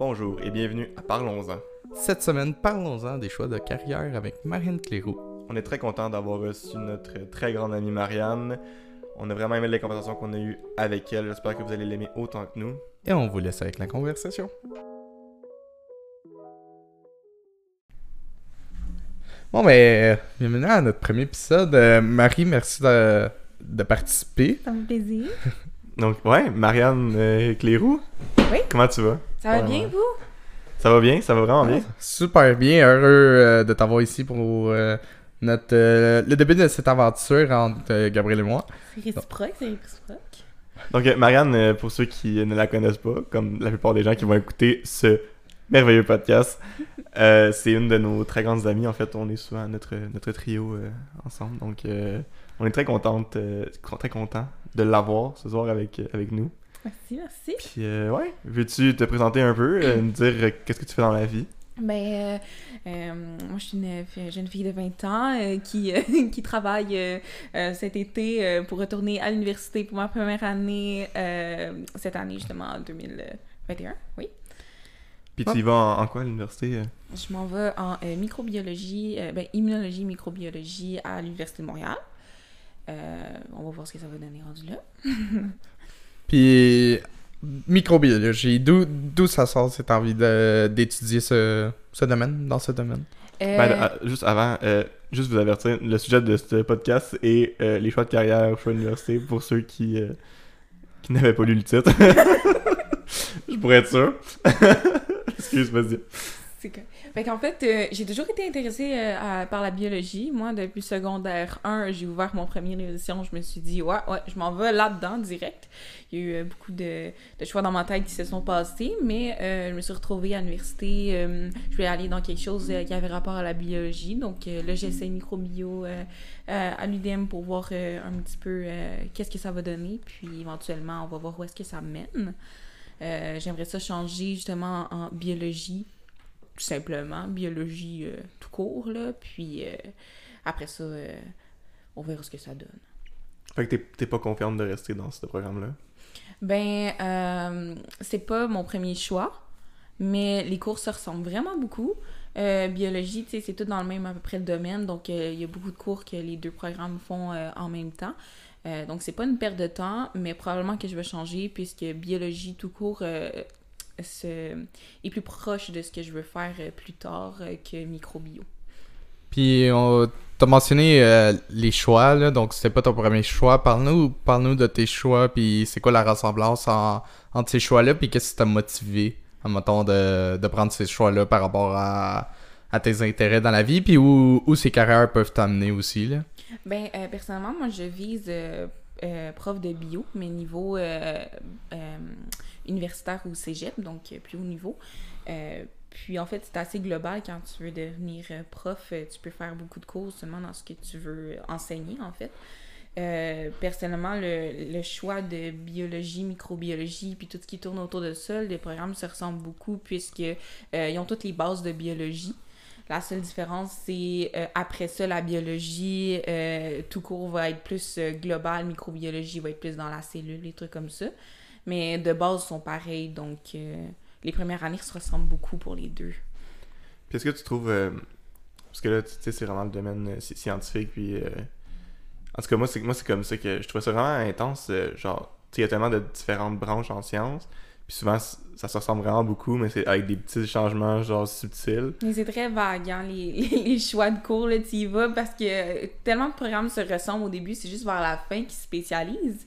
Bonjour et bienvenue à Parlons-en. Cette semaine, parlons-en des choix de carrière avec Marianne Cléroux. On est très content d'avoir reçu notre très grande amie Marianne. On a vraiment aimé les conversations qu'on a eues avec elle. J'espère que vous allez l'aimer autant que nous. Et on vous laisse avec la conversation. Bon, ben, bienvenue à notre premier épisode. Euh, Marie, merci de, de participer. Ça me plaisir. Donc, ouais, Marianne euh, Clérou. Oui. Comment tu vas? Ça va Ouais, bien, ouais. vous? Ça va bien? Ça va vraiment bien? Super bien, heureux euh, de t'avoir ici pour euh, notre, euh, le début de cette aventure entre euh, Gabriel et moi. C'est réciproque, c'est réciproque. Donc, euh, Marianne, euh, pour ceux qui ne la connaissent pas, comme la plupart des gens qui vont écouter ce merveilleux podcast, euh, c'est une de nos très grandes amies. En fait, on est souvent notre, notre trio euh, ensemble. Donc, euh, on est très contente, euh, très content de l'avoir ce soir avec, avec nous. Merci, merci. Puis, euh, ouais, veux-tu te présenter un peu, euh, nous dire euh, qu'est-ce que tu fais dans la vie? Ben, euh, moi, je suis une jeune fille de 20 ans qui, qui travaille cet été pour retourner à l'université pour ma première année, cette année justement, en 2021, oui. Puis, tu y vas en, en quoi à l'université? Je m'en vais en microbiologie, ben, immunologie, microbiologie à l'Université de Montréal. On va voir ce que ça va donner rendu là. Puis, microbiologie, d'où d'où ça sort cette envie de- d'étudier ce, ce domaine, dans ce domaine? Euh, Ben, euh, juste avant, euh, juste vous avertir, le sujet de ce podcast est euh, les choix de carrière, choix d'université pour ceux qui, euh, qui n'avaient pas lu le titre. Je pourrais être sûr. Excuse, vas-y. C'est que... Fait qu'en fait, euh, j'ai toujours été intéressée euh, par la biologie. Moi, depuis secondaire 1, j'ai ouvert mon premier édition. Je me suis dit, ouais, ouais, je m'en vais là-dedans direct. Il y a eu euh, beaucoup de, de choix dans ma tête qui se sont passés, mais je me suis retrouvée à l'université. je voulais aller dans quelque chose qui avait rapport à la biologie. Donc là, j'essaie microbio à l'UDM pour voir un petit peu qu'est-ce que ça va donner. Puis éventuellement, on va voir où est-ce que ça mène. J'aimerais ça changer justement en biologie tout simplement, biologie euh, tout court, là. Puis euh, après ça, euh, on verra ce que ça donne. Fait que t'es- pas confiante de rester dans ce programme-là? Ben, c'est pas mon premier choix, mais les cours se ressemblent vraiment beaucoup. Biologie, tu sais, c'est tout dans le même à peu près le domaine, donc il y a beaucoup de cours que les deux programmes font en même temps. Euh, donc c'est pas une perte de temps, mais probablement que je vais changer puisque biologie tout court euh, se- est plus proche de ce que je veux faire euh, plus tard euh, que microbio. Puis, on t'a mentionné euh, les choix, là, donc c'était pas ton premier choix. Parle-nous parle de tes choix, puis c'est quoi la ressemblance en- entre ces choix-là, puis qu'est-ce qui t'a motivé, mettons, de, de prendre ces choix-là par rapport à, à tes intérêts dans la vie, puis où, où ces carrières peuvent t'amener aussi, là? Ben, euh, personnellement, moi, je vise euh, prof de bio, mais niveau universitaire ou cégep, donc euh, plus haut niveau. Euh, puis, en fait, c'est assez global quand tu veux devenir euh, prof. Tu peux faire beaucoup de cours seulement dans ce que tu veux enseigner, en fait. Personnellement, le, choix de biologie, microbiologie, puis tout ce qui tourne autour de ça, les programmes se ressemblent beaucoup puisque euh, ils ont toutes les bases de biologie. La seule différence, c'est après ça, la biologie, tout court va être plus global, microbiologie va être plus dans la cellule, les trucs comme ça. Mais de base, ils sont pareils, donc euh, les premières années se ressemblent beaucoup pour les deux. Puis est-ce que tu trouves. euh, parce que là, tu sais, c'est vraiment le domaine euh, sci- scientifique, puis. euh, en tout cas, moi, c'est moi, c'est comme ça que je trouve ça vraiment intense. genre, tu il y a tellement de différentes branches en sciences, puis souvent, ça se ressemble vraiment beaucoup, mais c'est avec des petits changements, genre subtils. Mais c'est très vague, hein, les, les, les choix de cours, là, tu y vas, parce que tellement de programmes se ressemblent au début, c'est juste vers la fin qu'ils se spécialisent.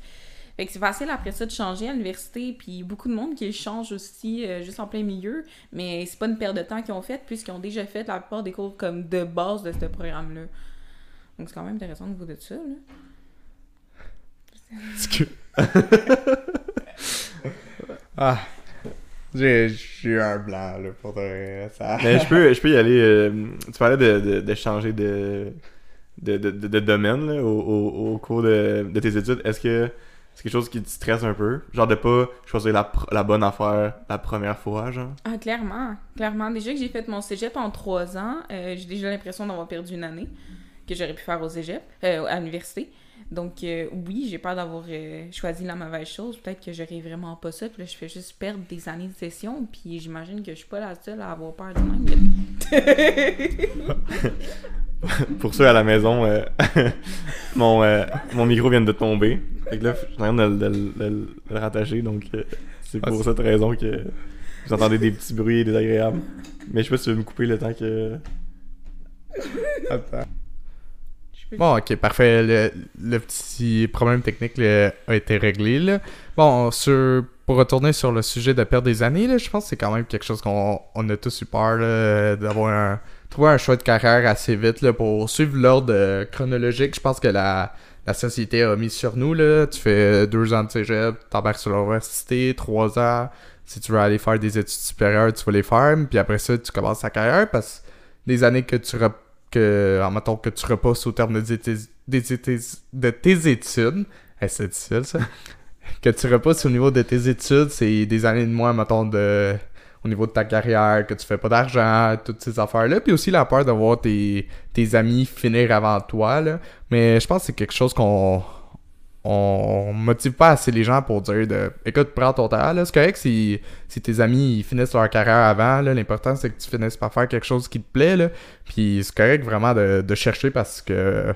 Fait que c'est facile après ça de changer à l'université, puis beaucoup de monde qui change aussi, euh, juste en plein milieu, mais c'est pas une perte de temps qu'ils ont faite, puisqu'ils ont déjà fait la plupart des cours comme de base de ce programme-là. Donc c'est quand même intéressant au niveau de ça, là. Que- ah, j'ai j'ai eu un blanc, là, pour de vrai, ça... Mais je peux, je peux y aller. euh, tu parlais de, de, de changer de, de, de, de- de domaine là, au, au, au cours de, de tes études. Est-ce que c'est quelque chose qui te stresse un peu? Genre de pas choisir la, la bonne affaire la première fois, genre? Ah, clairement. Clairement. Déjà que j'ai fait mon cégep en trois ans, euh, j'ai déjà l'impression d'avoir perdu une année que j'aurais pu faire au cégep, euh, à l'université. Donc, euh, oui, j'ai peur d'avoir euh, choisi la mauvaise chose. Peut-être que j'aurais vraiment pas ça. Puis là, je fais juste perdre des années de session. Puis j'imagine que je suis pas la seule à avoir peur de même. Pour ceux à la maison, euh, mon, euh, mon micro vient de tomber. Fait que là, je suis en train de, de- de- de le rattacher. Donc, euh, c'est Ah, pour cette raison que vous entendez des petits bruits désagréables. Mais je sais pas si tu veux me couper le temps que. Attends. Bon, ok, parfait. Le, le petit problème technique là, a été réglé. Là. Bon, sur, pour retourner sur le sujet de perdre des années, là, je pense que c'est quand même quelque chose qu'on on a tous eu peur d'avoir un, trouver un choix de carrière assez vite là, pour suivre l'ordre euh, chronologique. Je pense que la, la société a mis sur nous. Là. Tu fais deux ans de cégep, t'embarques sur l'université, trois ans. Si tu veux aller faire des études supérieures, tu vas les faire. Puis après ça, tu commences ta carrière parce que des années que tu rep- que, en que tu repasses au terme de, tes- des étés- de tes études. Eh, c'est difficile, ça. que tu repasses au niveau de tes études, c'est des années de moins, mettons, de, au niveau de ta carrière, que tu fais pas d'argent, toutes ces affaires-là. Puis aussi la peur de voir tes, tes amis finir avant toi, là. Mais je pense que c'est quelque chose qu'on on motive pas assez les gens pour dire de écoute prends ton temps c'est correct si, tes amis ils finissent leur carrière avant l'important c'est que tu finisses par faire quelque chose qui te plaît là puis c'est correct vraiment de, de chercher parce que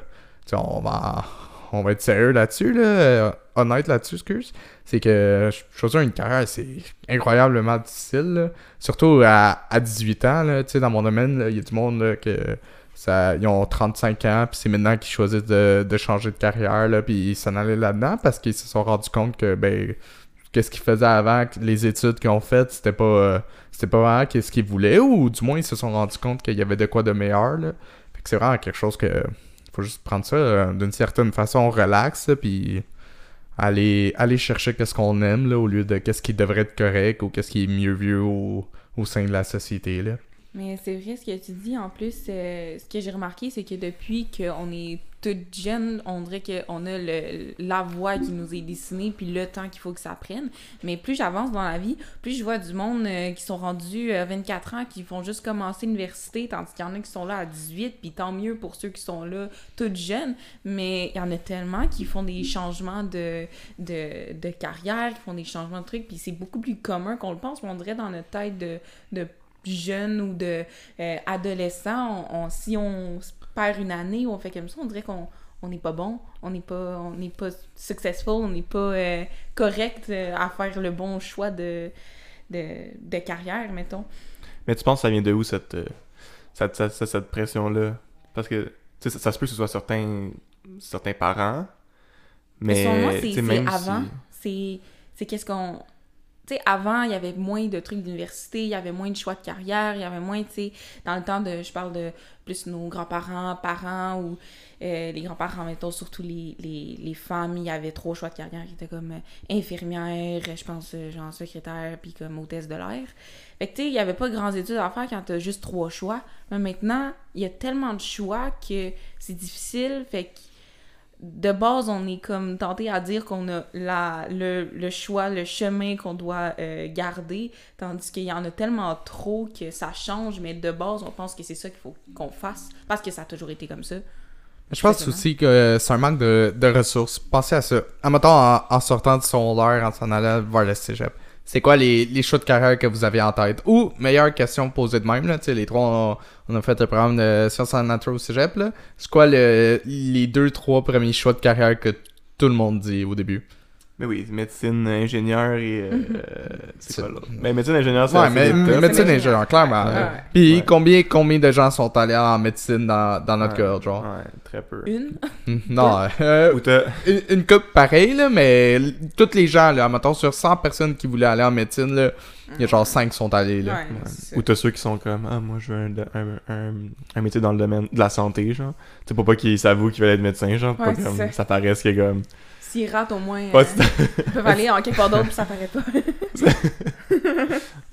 on va on va être sérieux là-dessus là euh, honnête là-dessus excuse c'est que choisir une carrière c'est incroyablement difficile là. surtout à, à 18 ans là tu sais dans mon domaine il y a du monde là, que ça, ils ont 35 ans, puis c'est maintenant qu'ils choisissent de, changer de carrière, puis ils s'en allaient là-dedans parce qu'ils se sont rendus compte que, ben, qu'est-ce qu'ils faisaient avant, les études qu'ils ont faites, c'était pas, euh, c'était pas vraiment qu'est-ce qu'ils voulaient, ou du moins ils se sont rendus compte qu'il y avait de quoi de meilleur, là. Fait que c'est vraiment quelque chose que, faut juste prendre ça euh, d'une certaine façon relax, puis aller, aller chercher qu'est-ce qu'on aime, là, au lieu de qu'est-ce qui devrait être correct ou qu'est-ce qui est mieux vu au, au sein de la société, là. Mais c'est vrai ce que tu dis. En plus, euh, ce que j'ai remarqué, c'est que depuis qu'on est toute jeune, on dirait qu'on a le, la voie qui nous est dessinée, puis le temps qu'il faut que ça prenne. Mais plus j'avance dans la vie, plus je vois du monde euh, qui sont rendus à 24 ans, qui font juste commencer l'université, tandis qu'il y en a qui sont là à 18, puis tant mieux pour ceux qui sont là toutes jeunes. Mais il y en a tellement qui font des changements de, de, de carrière, qui font des changements de trucs, puis c'est beaucoup plus commun qu'on le pense. On dirait dans notre tête de jeunes ou de euh, adolescents, on, on- si on perd une année ou on fait comme ça, on dirait qu'on on n'est pas bon, on n'est pas on n'est pas successful, on n'est pas euh, correct euh, à faire le bon choix de, de, de carrière, mettons. Mais tu penses que ça vient de où cette, cette, cette, pression-là? Parce que ça, ça se peut que ce soit certains, certains parents, mais. C'est avant. si- c'est qu'est-ce qu'on. Tu avant, il y avait moins de trucs d'université, il y avait moins de choix de carrière, il y avait moins, tu sais, dans le temps de. Je parle de plus nos grands-parents, parents ou euh, les grands-parents, mettons, surtout les, les, les femmes, il y avait trois choix de carrière qui étaient comme euh, infirmière, je pense, euh, genre secrétaire, puis comme hôtesse de l'air. Fait que, tu sais, il y avait pas grandes études à faire quand t'as juste trois choix. Mais maintenant, il y a tellement de choix que c'est difficile. Fait que de base, on est comme tenté à dire qu'on a la, le, le choix, le chemin qu'on doit euh, garder, tandis qu'il y en a tellement trop que ça change, mais de base, on pense que c'est ça qu'il faut qu'on fasse, parce que ça a toujours été comme ça. Je pense Exactement. aussi que c'est un manque de, de ressources. Pensez à ça. En en, en sortant du secondaire, en s'en allant vers le cégep. C'est quoi les, les choix de carrière que vous avez en tête? Ou, meilleure question posée de même, là, les trois, on, on a fait le programme de sciences en nature au cégep, là. C'est quoi le, les deux, trois premiers choix de carrière que tout le monde dit au début? Mais oui, médecine, ingénieur et. euh, c'est C'est- quoi l'autre? Mais médecine, ingénieur, c'est. Ouais, mais médecine médecine ingénieur. clairement. Ouais. là. Puis Ouais. combien, combien de gens sont allés en médecine dans, dans notre Ouais. cœur, genre? Ouais, très peu. Une, Non, euh, une, une coupe pareille, là, mais tous les gens, là, mettons, sur 100 personnes qui voulaient aller en médecine, là, il y a genre 5 qui sont allés, là. ouais, Ouais. c'est ça. Ou t'as ceux qui sont comme Ah, moi je veux un, un, un, un métier dans le domaine de la santé, genre. Tu sais, pour pas qu'ils s'avouent qu'ils veulent être médecin, genre. pour Ouais, pas c'est comme ça. ça paraisse que comme. S'ils ratent au moins, euh, ils peuvent aller en quelque part d'autre, puis ça paraît pas.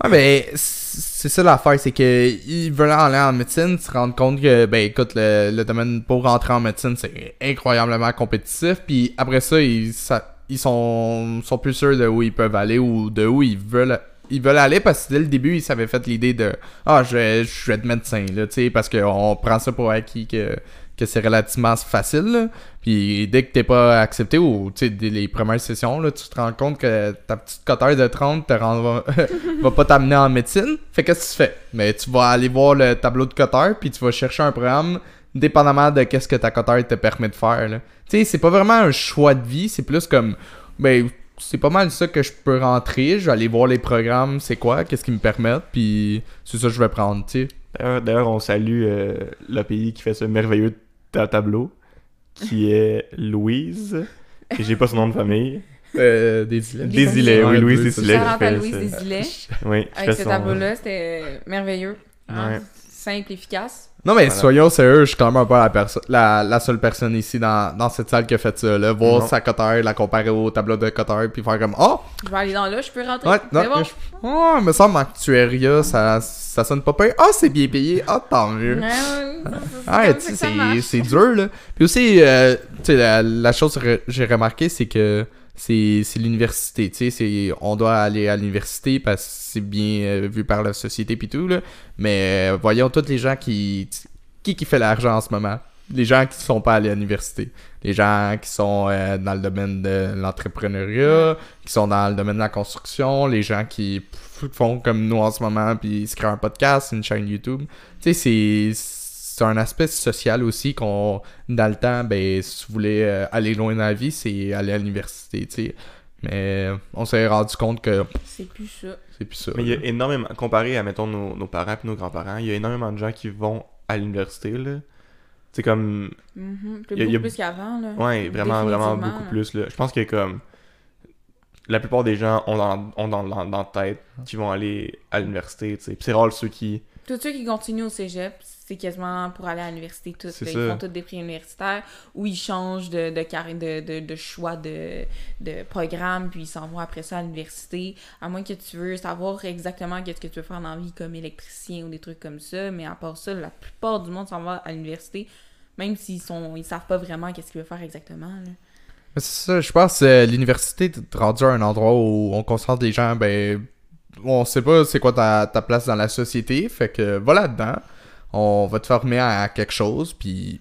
Ouais, mais c'est ça l'affaire, c'est que ils veulent aller en médecine, se rendent compte que, ben écoute, le, le domaine pour rentrer en médecine, c'est incroyablement compétitif, puis après ça, ils, ça- ils sont, sont plus sûrs de où ils peuvent aller ou de où ils veulent ils veulent aller parce que dès le début, ils s'avaient fait l'idée de Ah, je vais, je vais être médecin, là, tu sais, parce qu'on prend ça pour acquis que, que c'est relativement facile. là. Puis dès que t'es pas accepté ou dès les premières sessions, là, tu te rends compte que ta petite coteur de 30 te rend, va pas t'amener en médecine. Fait qu'est-ce que tu fais? Mais tu vas aller voir le tableau de coteur puis tu vas chercher un programme dépendamment de qu'est-ce que ta coteur te permet de faire. Tu sais, c'est pas vraiment un choix de vie, c'est plus comme ben c'est pas mal ça que je peux rentrer, je vais aller voir les programmes, c'est quoi, qu'est-ce qu'ils me permettent, puis c'est ça que je vais prendre, tu sais. D'ailleurs, on salue euh, l'API qui fait ce merveilleux ta- tableau, qui est Louise, et j'ai pas son nom de famille. Euh, des îlets. Desilets, oui, Louise. Desilets. À Louise. Oui, Avec ce tableau-là, c'était merveilleux. Ouais. Simple, efficace. Non, mais Voilà. soyons sérieux, je suis quand même pas la, perso- la, la seule personne ici dans, dans cette salle qui a fait ça, là. Voir Non. sa coteur, la comparer au tableau de coteur, puis faire comme Oh! Je vais aller dans là, je peux rentrer. Ouais, non, bon. je... oh, me semble actuaria, ça, ça sonne pas pire. Ah, c'est bien payé. Ah, tant mieux. Ah, c'est dur, là. Puis aussi, euh, tu sais, la, la chose que j'ai remarqué, c'est que c'est l'université, tu sais, on doit aller à l'université parce que c'est bien euh, vu par la société puis tout, là. Mais euh, voyons tous les gens qui... Qui qui fait l'argent en ce moment? Les gens qui sont pas allés à l'université. Les gens qui sont euh, dans le domaine de l'entrepreneuriat, qui sont dans le domaine de la construction, les gens qui font comme nous en ce moment, puis ils se créent un podcast, une chaîne YouTube. Tu sais, c'est c'est un aspect social aussi qu'on dans le temps ben si vous voulez euh, aller loin dans la vie c'est aller à l'université tu sais mais on s'est rendu compte que C'est plus ça. c'est plus ça Mais il y a énormément, comparé à, mettons, nos, nos parents et nos grands-parents, il y a énormément de gens qui vont à l'université, là. C'est comme, Mhm. Plus, Il y a- plus qu'avant, là. ouais, vraiment, vraiment beaucoup là. plus, là. Je pense que, comme, la plupart des gens ont dans, ont dans, dans, tête qu'ils vont aller à l'université, tu sais. C'est rare ceux qui... Tous ceux qui continuent au cégep, c'est quasiment pour aller à l'université. là. ça. Ils font tous des prix universitaires ou ils changent de, de, carré- de, de, de choix de, de programme, puis ils s'en vont après ça à l'université. À moins que tu veux savoir exactement qu'est-ce que tu veux faire dans la vie comme électricien ou des trucs comme ça. Mais à part ça, la plupart du monde s'en va à l'université, même s'ils sont ils savent pas vraiment qu'est-ce qu'ils veulent faire exactement. là. Mais c'est ça je pense que l'université est rendu à un endroit où on concentre les gens ben on sait pas c'est quoi ta, ta place dans la société fait que va là-dedans on va te former à quelque chose puis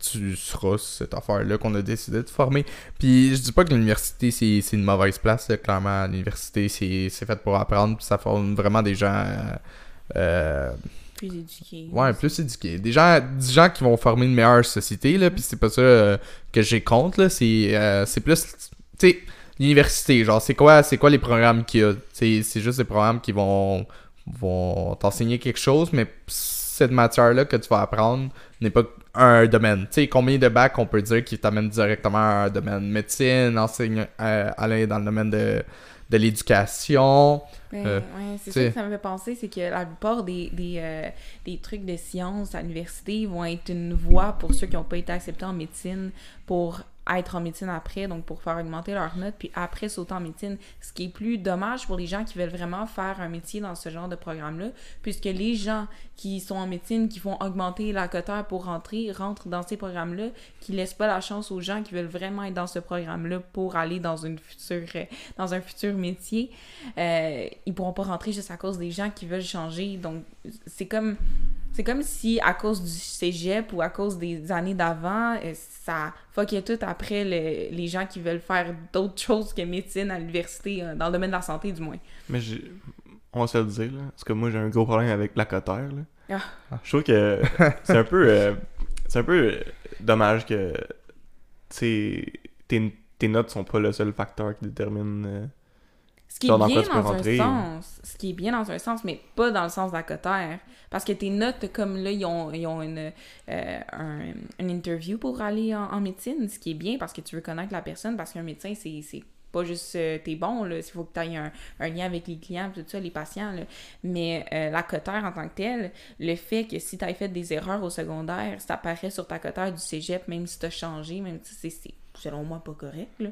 tu seras cette affaire-là qu'on a décidé de former. Puis je dis pas que l'université c'est une mauvaise place, là. clairement. L'université c'est fait pour apprendre, puis ça forme vraiment des gens euh, euh, Plus éduqués. ouais, plus éduqués. Des gens, des gens qui vont former une meilleure société, là, puis c'est pas ça euh, que j'ai contre, là. C'est euh, c'est plus, tu sais, l'université, genre, c'est quoi, c'est quoi les programmes qu'il y a? C'est c'est juste des programmes qui vont, vont t'enseigner quelque chose, mais cette matière-là que tu vas apprendre n'est pas un domaine. Tu sais, combien de bacs on peut dire qui t'amènent directement à un domaine? Médecine, enseigne, euh, aller dans le domaine de, de l'éducation. Ben, Euh, ouais, c'est ça que ça me fait penser, c'est que la plupart des, des, euh, des trucs de sciences à l'université vont être une voie pour ceux qui n'ont pas été acceptés en médecine pour être en médecine après, donc pour faire augmenter leur note, puis après sauter en médecine. Ce qui est plus dommage pour les gens qui veulent vraiment faire un métier dans ce genre de programme-là, puisque les gens qui sont en médecine, qui font augmenter la coteur pour rentrer, rentrent dans ces programmes-là, qui laissent pas la chance aux gens qui veulent vraiment être dans ce programme-là pour aller dans une future, dans un futur métier. Euh, ils pourront pas rentrer juste à cause des gens qui veulent changer. Donc, c'est comme c'est comme si à cause du cégep ou à cause des années d'avant, euh, ça fuckait tout après le- les gens qui veulent faire d'autres choses que médecine à l'université, euh, dans le domaine de la santé du moins. Mais on va se le dire, là. Parce que moi, j'ai un gros problème avec la cotère, là. Ah. Je trouve que c'est un peu... euh, c'est un peu dommage que... Tu tes, tes notes sont pas le seul facteur qui détermine... Ce qui est dans bien dans un sens, ce qui est bien dans un sens, mais pas dans le sens de la cotère. Parce que tes notes, comme là, ils ont, ils ont une, euh, un- une interview pour aller en, en médecine, ce qui est bien parce que tu veux connaître la personne, parce qu'un médecin, c'est pas juste euh, t'es bon, là, il faut que tu aies un, un lien avec les clients, tout ça, les patients, là. mais euh, la cotère en tant que telle, le fait que si tu as fait des erreurs au secondaire, ça apparaît sur ta cotère du cégep, même si tu as changé, même si c'est- c'est selon moi pas correct, là.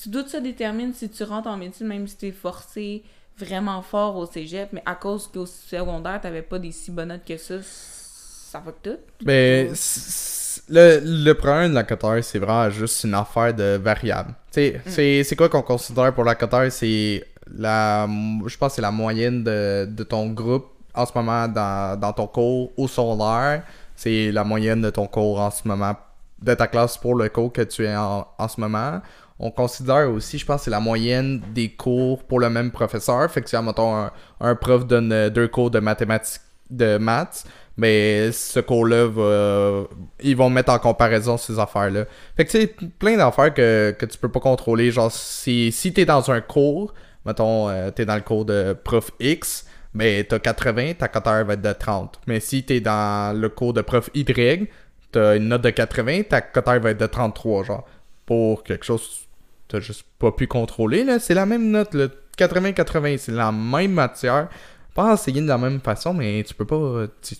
Tu doutes ça détermine si tu rentres en médecine, même si tu es forcé vraiment fort au cégep, mais à cause qu'au secondaire, t'avais pas des si bonnes notes que ça, ça va que tout. Mais c- le, le problème de la coteur, c'est vraiment juste une affaire de variable. Sais, c'est- quoi qu'on considère pour la coteur? C'est la. Je pense que c'est la moyenne de, de ton groupe en ce moment dans, dans ton cours au secondaire c'est la moyenne de ton cours en ce moment, de ta classe pour le cours que tu es en, en ce moment. On considère aussi, je pense, c'est la moyenne des cours pour le même professeur. Fait que si, mettons, un, prof donne euh, deux cours de mathématiques, de maths, mais ce cours-là va. Ils vont mettre en comparaison ces affaires-là. Fait que sais, plein d'affaires que, que tu peux pas contrôler. Genre, si, si t'es dans un cours, mettons, euh, t'es dans le cours de prof X, mais t'as 80, ta cote va être de 30. Mais si t'es dans le cours de prof Y, t'as une note de 80, ta cote va être de 33, genre. Pour quelque chose t'as juste pas pu contrôler, là. C'est la même note, là. 80-80, c'est la même matière. Pas enseigné de la même façon, mais tu peux pas. tu-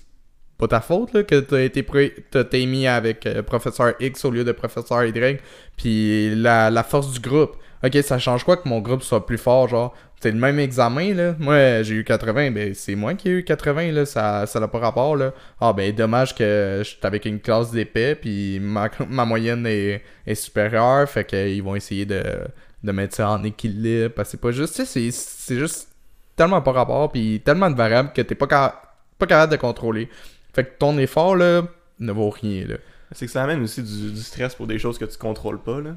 pas ta faute là, que t'as été pré- été mis avec euh, professeur X au lieu de professeur Y. Puis la, la force du groupe. Ok, ça change quoi que mon groupe soit plus fort, genre. C'est le même examen, là. Moi, j'ai eu 80, ben c'est moi qui ai eu 80, là. Ça ça n'a pas rapport, là. Ah, ben dommage que je suis avec une classe d'épais, puis ma, ma moyenne est, est supérieure, fait qu'ils vont essayer de, de mettre ça en équilibre. Parce que c'est pas juste, tu sais, c'est- juste tellement pas rapport, puis tellement de variables que t'es pas, pas capable de contrôler. Fait que ton effort, là, ne vaut rien, là. C'est que ça amène aussi du, du stress pour des choses que tu contrôles pas, là.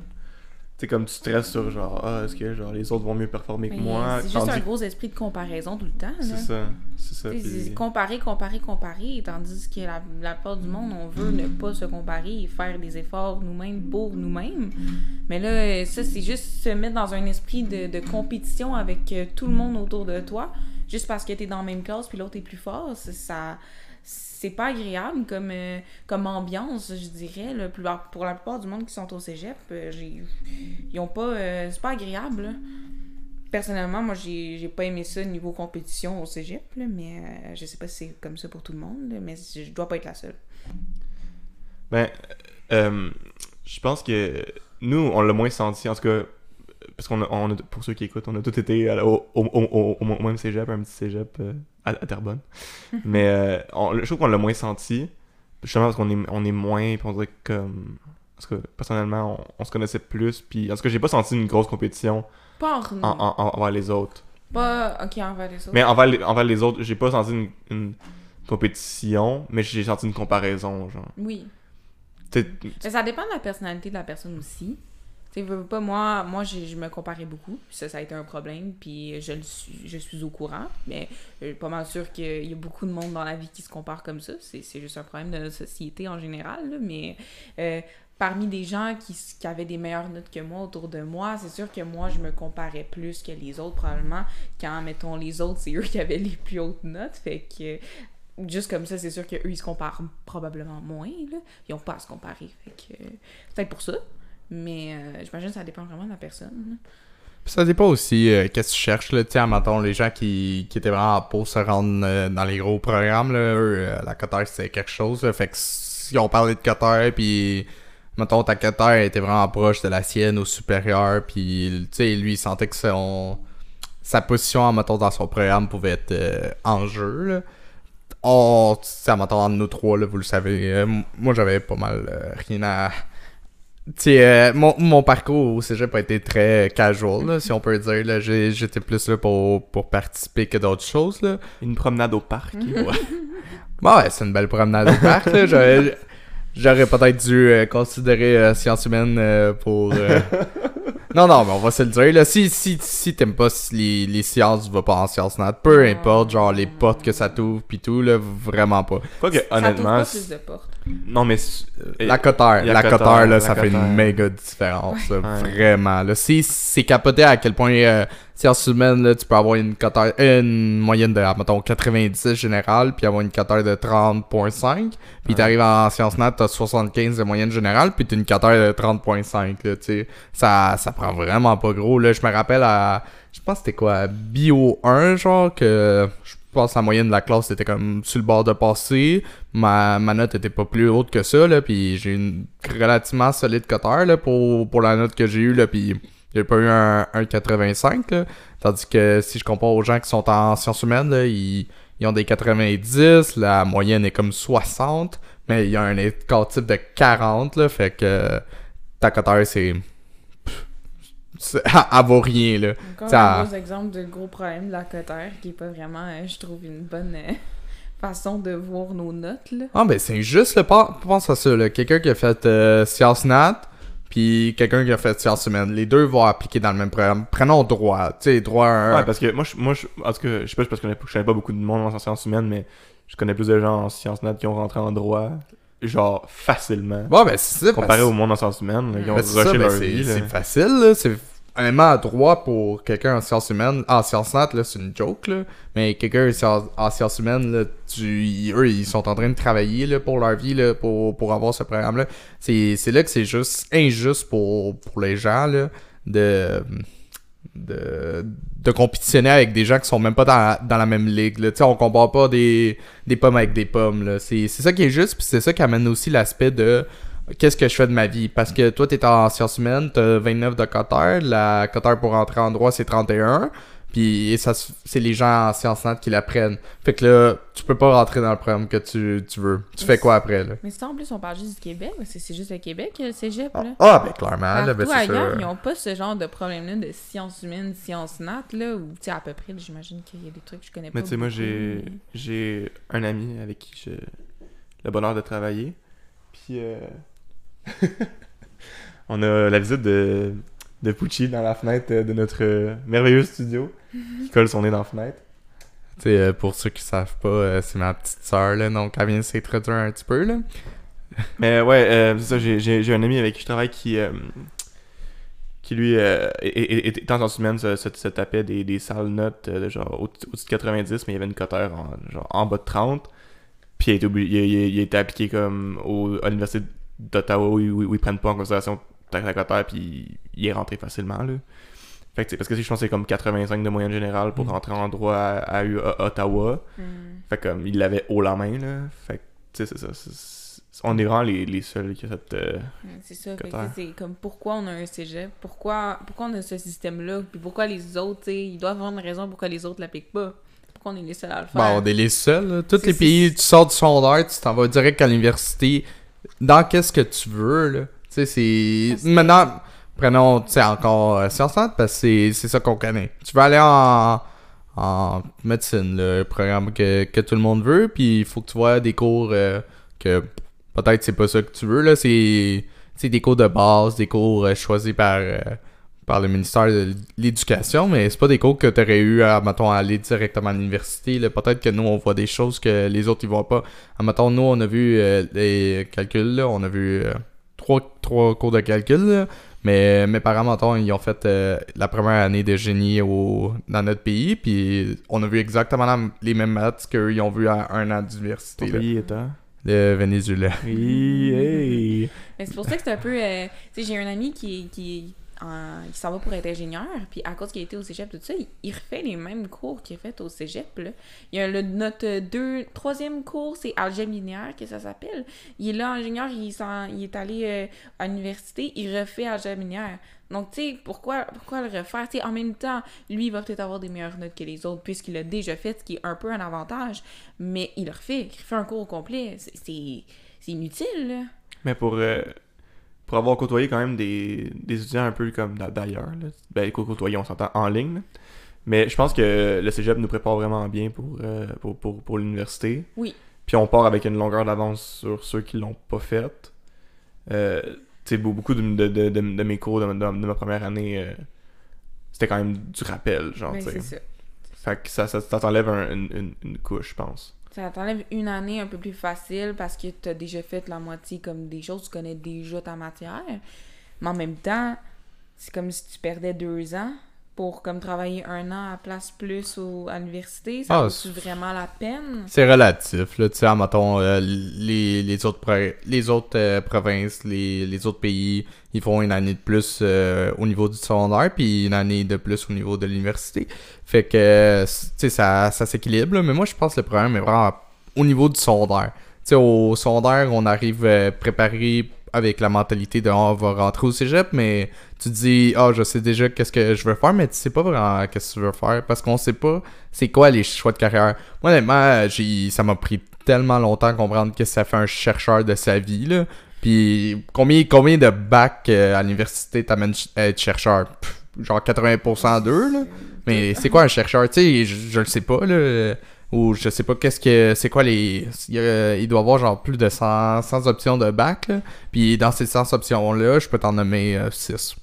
Tu sais, comme tu stresses sur genre, ah, est-ce que genre les autres vont mieux performer que Mais moi? C'est juste tandis un gros esprit de comparaison tout le temps. C'est ça, c'est ça. Tu puis- Comparer, comparer, comparer, tandis que la, la plupart du monde, on veut ne pas se comparer et faire des efforts nous-mêmes pour nous-mêmes. Mais là, ça, c'est juste se mettre dans un esprit de, de compétition avec euh, tout le monde autour de toi, juste parce que t'es dans la même classe puis l'autre est plus fort. Ça, c'est pas agréable comme, euh, comme ambiance, je dirais. là. Pour la plupart du monde qui sont au cégep, euh, ils ont pas. euh, c'est pas agréable. Personnellement, moi, j'ai j'ai pas aimé ça niveau compétition au cégep, là, mais je sais pas si c'est comme ça pour tout le monde, mais je dois pas être la seule. Ben, je pense que nous, on l'a moins senti, en tout cas, parce qu'on a, on a- pour ceux qui écoutent, on a tous été au, au, même cégep, un petit cégep à, à Terrebonne. Mais euh, on- je trouve qu'on l'a moins senti, justement parce qu'on est, on est moins, puis on dirait comme... Parce que personnellement, on, on se connaissait plus, puis en tout cas, j'ai pas senti une grosse compétition Pas en, en, en- en- envers les autres. Pas. Ok, envers les autres. Mais envers les, envers les autres, j'ai pas senti une, une compétition, mais j'ai senti une comparaison, genre. Oui. Mais ça dépend de la personnalité de la personne aussi. Tu pas, moi, moi je me comparais beaucoup. Ça, ça a été un problème. Puis je le suis, je suis au courant. Mais je suis pas mal sûr qu'il y a beaucoup de monde dans la vie qui se compare comme ça. C'est juste un problème de notre société en général. Mais euh, parmi des gens qui, qui avaient des meilleures notes que moi autour de moi, c'est sûr que moi, je me comparais plus que les autres, probablement. Quand, mettons, les autres, c'est eux qui avaient les plus hautes notes. Fait que juste comme ça, c'est sûr qu'eux, ils se comparent probablement moins, là. Ils ont pas à se comparer. Fait pour ça. Mais euh, j'imagine que ça dépend vraiment de la personne. ça dépend aussi euh, qu'est-ce que tu cherches, là. Sais, mettons, les gens qui, qui étaient vraiment pour se rendre euh, dans les gros programmes, là, eux, la cotère, c'était quelque chose. Fait que si on parlait de cotère, puis mettons, ta cotère était vraiment proche de la sienne ou supérieure, puis, lui, il sentait que son, sa position, mettons, dans son programme pouvait être en jeu, là. Oh, mettons, entre nous trois, là, vous le savez, moi, j'avais pas mal rien à... Euh, mon, mon parcours au cégep a été très casual, là, si on peut dire. là. J'ai- J'étais plus là pour, pour participer que d'autres choses. Là. une promenade au parc. Ouais. Bon, ouais, c'est une belle promenade au parc. là. J'aurais- J'aurais peut-être dû euh, considérer euh, sciences humaines euh, pour. euh, Non, non, mais on va se le dire. Là. Si, si, si t'aimes pas les, les sciences, tu vas pas en sciences nat. Peu importe, genre les portes que ça t'ouvre pis tout, là, vraiment pas. Quoi que, Ça t'ouvre honnêtement, pas c'est- plus de portes. Non, mais. euh, La cotère, la cotère, là, ça fait une méga différence, vraiment. Là. C'est, c'est capoté à quel point, euh, sciences humaines, là, tu peux avoir une cotère, euh, une moyenne de, mettons, 90 générale, puis avoir une cotère de 30.5, puis t'arrives en sciences nat, t'as 75 de moyenne générale, puis t'as une cotère de 30.5, là, tu sais. Ça, ça prend vraiment pas gros, là. Je me rappelle à, je pense que c'était quoi, Bio 1, genre, que je pense que la moyenne de la classe était comme sur le bord de passer. Ma, ma note était pas plus haute que ça, là, puis j'ai une relativement solide coteur, là, pour, pour la note que j'ai eue, là, puis j'ai pas eu un, un 85, là. Tandis que si je compare aux gens qui sont en sciences humaines, là, ils, ils ont des 90, la moyenne est comme 60, mais il y a un écart type de 40, là, fait que ta coteur, c'est... Elle vaut rien, là. Encore Ça- un gros exemple de gros problème de la cotère qui est pas vraiment, euh, je trouve, une bonne, euh, façon de voir nos notes, là. Ah, ben c'est juste le pas. Pense à ça, là. Quelqu'un qui a fait euh, Sciences Nat, puis quelqu'un qui a fait Sciences Humaines. Les deux vont appliquer dans le même programme. Prenons droit. Tu sais, droit. un- Ouais, parce que moi, je, moi je, en tout cas, je sais pas, parce que je connais pas beaucoup de monde en sciences humaines, mais je connais plus de gens en sciences nat qui ont rentré en droit, genre facilement. Bon, ben c'est. Comparé au monde en sciences humaines, là, qui ont Ben, ça, rushé ben, leur vie. c'est facile, là. C'est honnêtement à droit pour quelqu'un en sciences humaines. En sciences nat, là, c'est une joke, là. Mais quelqu'un en sciences- en sciences humaines, là, tu, ils- eux, ils sont en train de travailler, là, pour leur vie, là, pour, pour avoir ce programme-là. C'est c'est là que c'est juste injuste pour, pour les gens, là, de. De, de compétitionner avec des gens qui sont même pas dans, dans la même ligue. Là. Tu On compare pas des, des pommes avec des pommes. C'est ça qui est juste, puis c'est ça qui amène aussi l'aspect de qu'est-ce que je fais de ma vie? Parce que toi, t'es en sciences humaines, t'as 29 de coteur, la coteur pour entrer en droit, c'est 31. Puis et ça, c'est les gens en sciences nat qui l'apprennent. Fait que là, tu peux pas rentrer dans le programme que tu, tu veux. Tu fais quoi après, là? Mais ça, en plus, on parle juste du Québec, parce que c'est juste le Québec, le cégep, là. Ah, ben clairement, là, ben, Partout c'est ailleurs, sûr. ils n'ont pas ce genre de problème-là de sciences humaines, sciences nat, là, ou, tu sais, à peu près, j'imagine qu'il y a des trucs que je connais pas Mais tu sais, moi, j'ai mais- j'ai un ami avec qui j'ai le bonheur de travailler. Puis, euh, on a la visite de, de Pucci dans la fenêtre de notre euh, merveilleux studio qui colle son nez dans la fenêtre. Tu sais, euh, pour ceux qui savent pas, euh, c'est ma petite sœur, là, donc elle vient de s'introduire un petit peu, là. Mais ouais, euh, c'est ça, j'ai- un ami avec qui je travaille qui, euh, qui lui, euh, étant en semaine, se, se, se tapait des, des sales notes euh, de genre au- au-dessus de 90, mais il y avait une coteur en, genre, en bas de 30. Puis il a été, obli- il a, il a- il a été appliqué comme au, à l'université d'Ottawa où, où- où ils prennent pas en considération ta, ta coteur, puis il est rentré facilement, là. Fait que, parce que je pense que c'est comme 85 de moyenne générale pour Mm. rentrer en droit à, à U- à Ottawa. Hmm. Fait comme il l'avait haut la main là. Fait que tu sais c'est ça. On est vraiment les, les seuls qui ont cette. euh, Ouais, C'est ça, c'est comme pourquoi on a un cégep, pourquoi, pourquoi on a ce système-là, puis pourquoi les autres, tu sais, ils doivent avoir une raison pourquoi les autres l'appliquent pas? Pourquoi on est les seuls à le faire? Bon, on est les seuls. là. Tous les pays, tu sors du secondaire, tu t'en vas direct à l'université. Dans qu'est-ce que tu veux, là? Tu sais, c'est. C'est- Maintenant, prenons, tu sais, encore euh, Sciences parce que c'est- ça qu'on connaît. Tu veux aller en, en médecine, le programme que, que tout le monde veut, puis il faut que tu vois des cours euh, que peut-être c'est pas ça que tu veux, là. C'est des cours de base, des cours euh, choisis par. euh, par le ministère de l'Éducation, mais c'est pas des cours que tu aurais eu à, mettons, aller directement à l'université. Peut-être que nous, on voit des choses que les autres, ils voient pas. À, mettons, nous, on a vu euh, les calculs, là. on a vu euh, trois, trois cours de calcul, là. mais mes parents, mettons, ils ont fait euh, la première année de génie au, dans notre pays, puis on a vu exactement la- les mêmes maths qu'eux, ils ont vu à un an d'université, Ton là. pays étant. le Venezuela. Oui, hey. Mais c'est pour ça que c'est un peu. euh, tu sais, j'ai un ami qui, qui, qui s'en va pour être ingénieur, puis à cause qu'il a été au cégep, tout ça, il, il refait les mêmes cours qu'il a fait au cégep. Là. Il y a le, notre deux, troisième cours, c'est algèbre linéaire, que ça s'appelle. Il est là, ingénieur, il, il est allé euh, à l'université, il refait algèbre linéaire. Donc, tu sais, pourquoi, pourquoi le refaire? En même temps, lui, il va peut-être avoir des meilleures notes que les autres, puisqu'il l'a déjà fait, ce qui est un peu un avantage, mais il le refait, il refait un cours au complet. C'est inutile, là. Mais pour, euh, pour avoir côtoyé quand même des, des étudiants un peu comme d'a- d'ailleurs, ben côtoyer, on s'entend en ligne, là. mais je pense que le cégep nous prépare vraiment bien pour, euh, pour, pour, pour l'université. Oui. Puis on part avec une longueur d'avance sur ceux qui l'ont pas faite. Euh, tu sais, be- beaucoup de, de, de, de- mes cours de, ma- de ma première année, euh, c'était quand même du rappel, genre, tu sais. c'est ça. Fait que ça, ça, ça t'enlève un- une, une, une couche, je pense. Ça t'enlève une année un peu plus facile parce que tu as déjà fait la moitié comme des choses, tu connais déjà ta matière. Mais en même temps, c'est comme si tu perdais deux ans pour comme travailler un an à place plus au, à l'université. Ça Ah, vaut vraiment la peine? C'est relatif, là, tu sais, mettons, euh, les, les autres, pro- les autres euh, provinces, les, les autres pays, ils font une année de plus euh, au niveau du secondaire, puis une année de plus au niveau de l'université. Fait que, euh, tu sais, ça, ça s'équilibre, mais moi, je pense que le problème est vraiment au niveau du secondaire. Au secondaire, on arrive euh, préparé avec la mentalité de Ah, on va rentrer au cégep, mais tu dis ah je sais déjà qu'est-ce que je veux faire, mais tu sais pas vraiment qu'est-ce que tu veux faire parce qu'on sait pas c'est quoi les choix de carrière. Moi honnêtement, j'ai ça m'a pris tellement longtemps à comprendre que ça fait un chercheur de sa vie là. Puis combien combien de bacs euh, à l'université t'amènent ch- à être chercheur? Genre 80% d'eux là. Mais c'est quoi un chercheur? Tu sais, je, je le sais pas là. Ou je sais pas qu'est-ce que c'est quoi les il, doit avoir genre plus de 100, 100 options de bac puis dans ces 100 options là je peux t'en nommer 6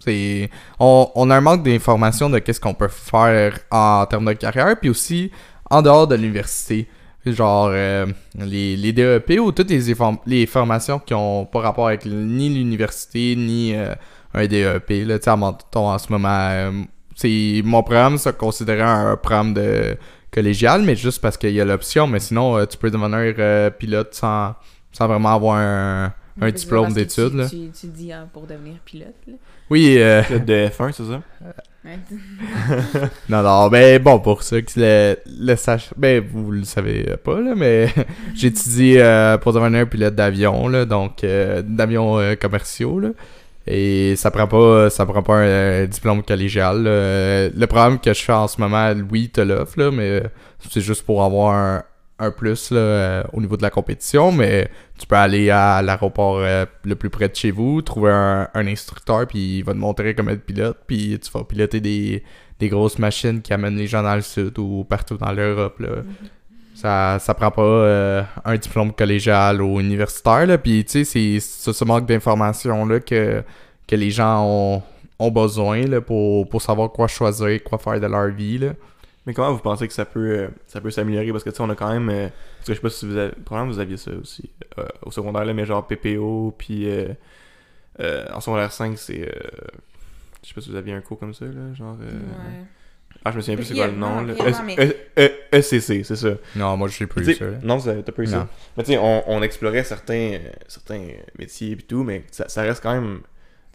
c'est on, on a un manque d'informations de qu'est-ce qu'on peut faire en termes de carrière puis aussi en dehors de l'université. Genre euh, les, les DEP ou toutes les, les formations qui ont pas rapport avec ni l'université ni euh, un DEP là. Tu en, en ce moment euh, c'est mon programme se considérait un programme de collégial mais juste parce qu'il y a l'option mais sinon euh, tu peux devenir euh, pilote sans, sans vraiment avoir un, un diplôme d'études tu- là. Tu, tu dis hein, pour devenir pilote. Là. oui euh, Pilote de F1, c'est ça? Ouais. Non, non, ben bon, pour ceux qui le, le sachent, ben vous le savez pas, là, mais j'étudie euh, pour devenir un pilote d'avion, là, donc euh, d'avions euh, commerciaux, là. Et ça prend pas, ça prend pas un, diplôme collégial. Le programme que je fais en ce moment, oui, te l'offre, mais c'est juste pour avoir un, un plus là, euh, au niveau de la compétition, mais tu peux aller à l'aéroport euh, le plus près de chez vous, trouver un, instructeur, puis il va te montrer comment être pilote, puis tu vas piloter des, des grosses machines qui amènent les gens dans le sud ou partout dans l'Europe. là. Ça, ça prend pas euh, un diplôme collégial ou universitaire, là, puis tu sais, c'est ce manque d'informations-là que, que les gens ont, ont besoin là, pour, pour savoir quoi choisir, quoi faire de leur vie. Là. Mais comment vous pensez que ça peut, euh, ça peut s'améliorer? Parce que tu sais, on a quand même. euh, parce que je sais pas si vous avez. Probablement vous aviez ça aussi euh, au secondaire, là, mais genre PPO, puis euh, euh, en secondaire 5, c'est. euh, je sais pas si vous aviez un cours comme ça, là. Genre. euh, Ouais. Ah, je me souviens plus c'est quoi le nom, là. ECC, c'est ça. Non, moi, je sais plus ça. là. Non, t'as pas eu ça. Mais tu sais, on, on explorait certains, euh, certains métiers et tout, mais ça, ça reste quand même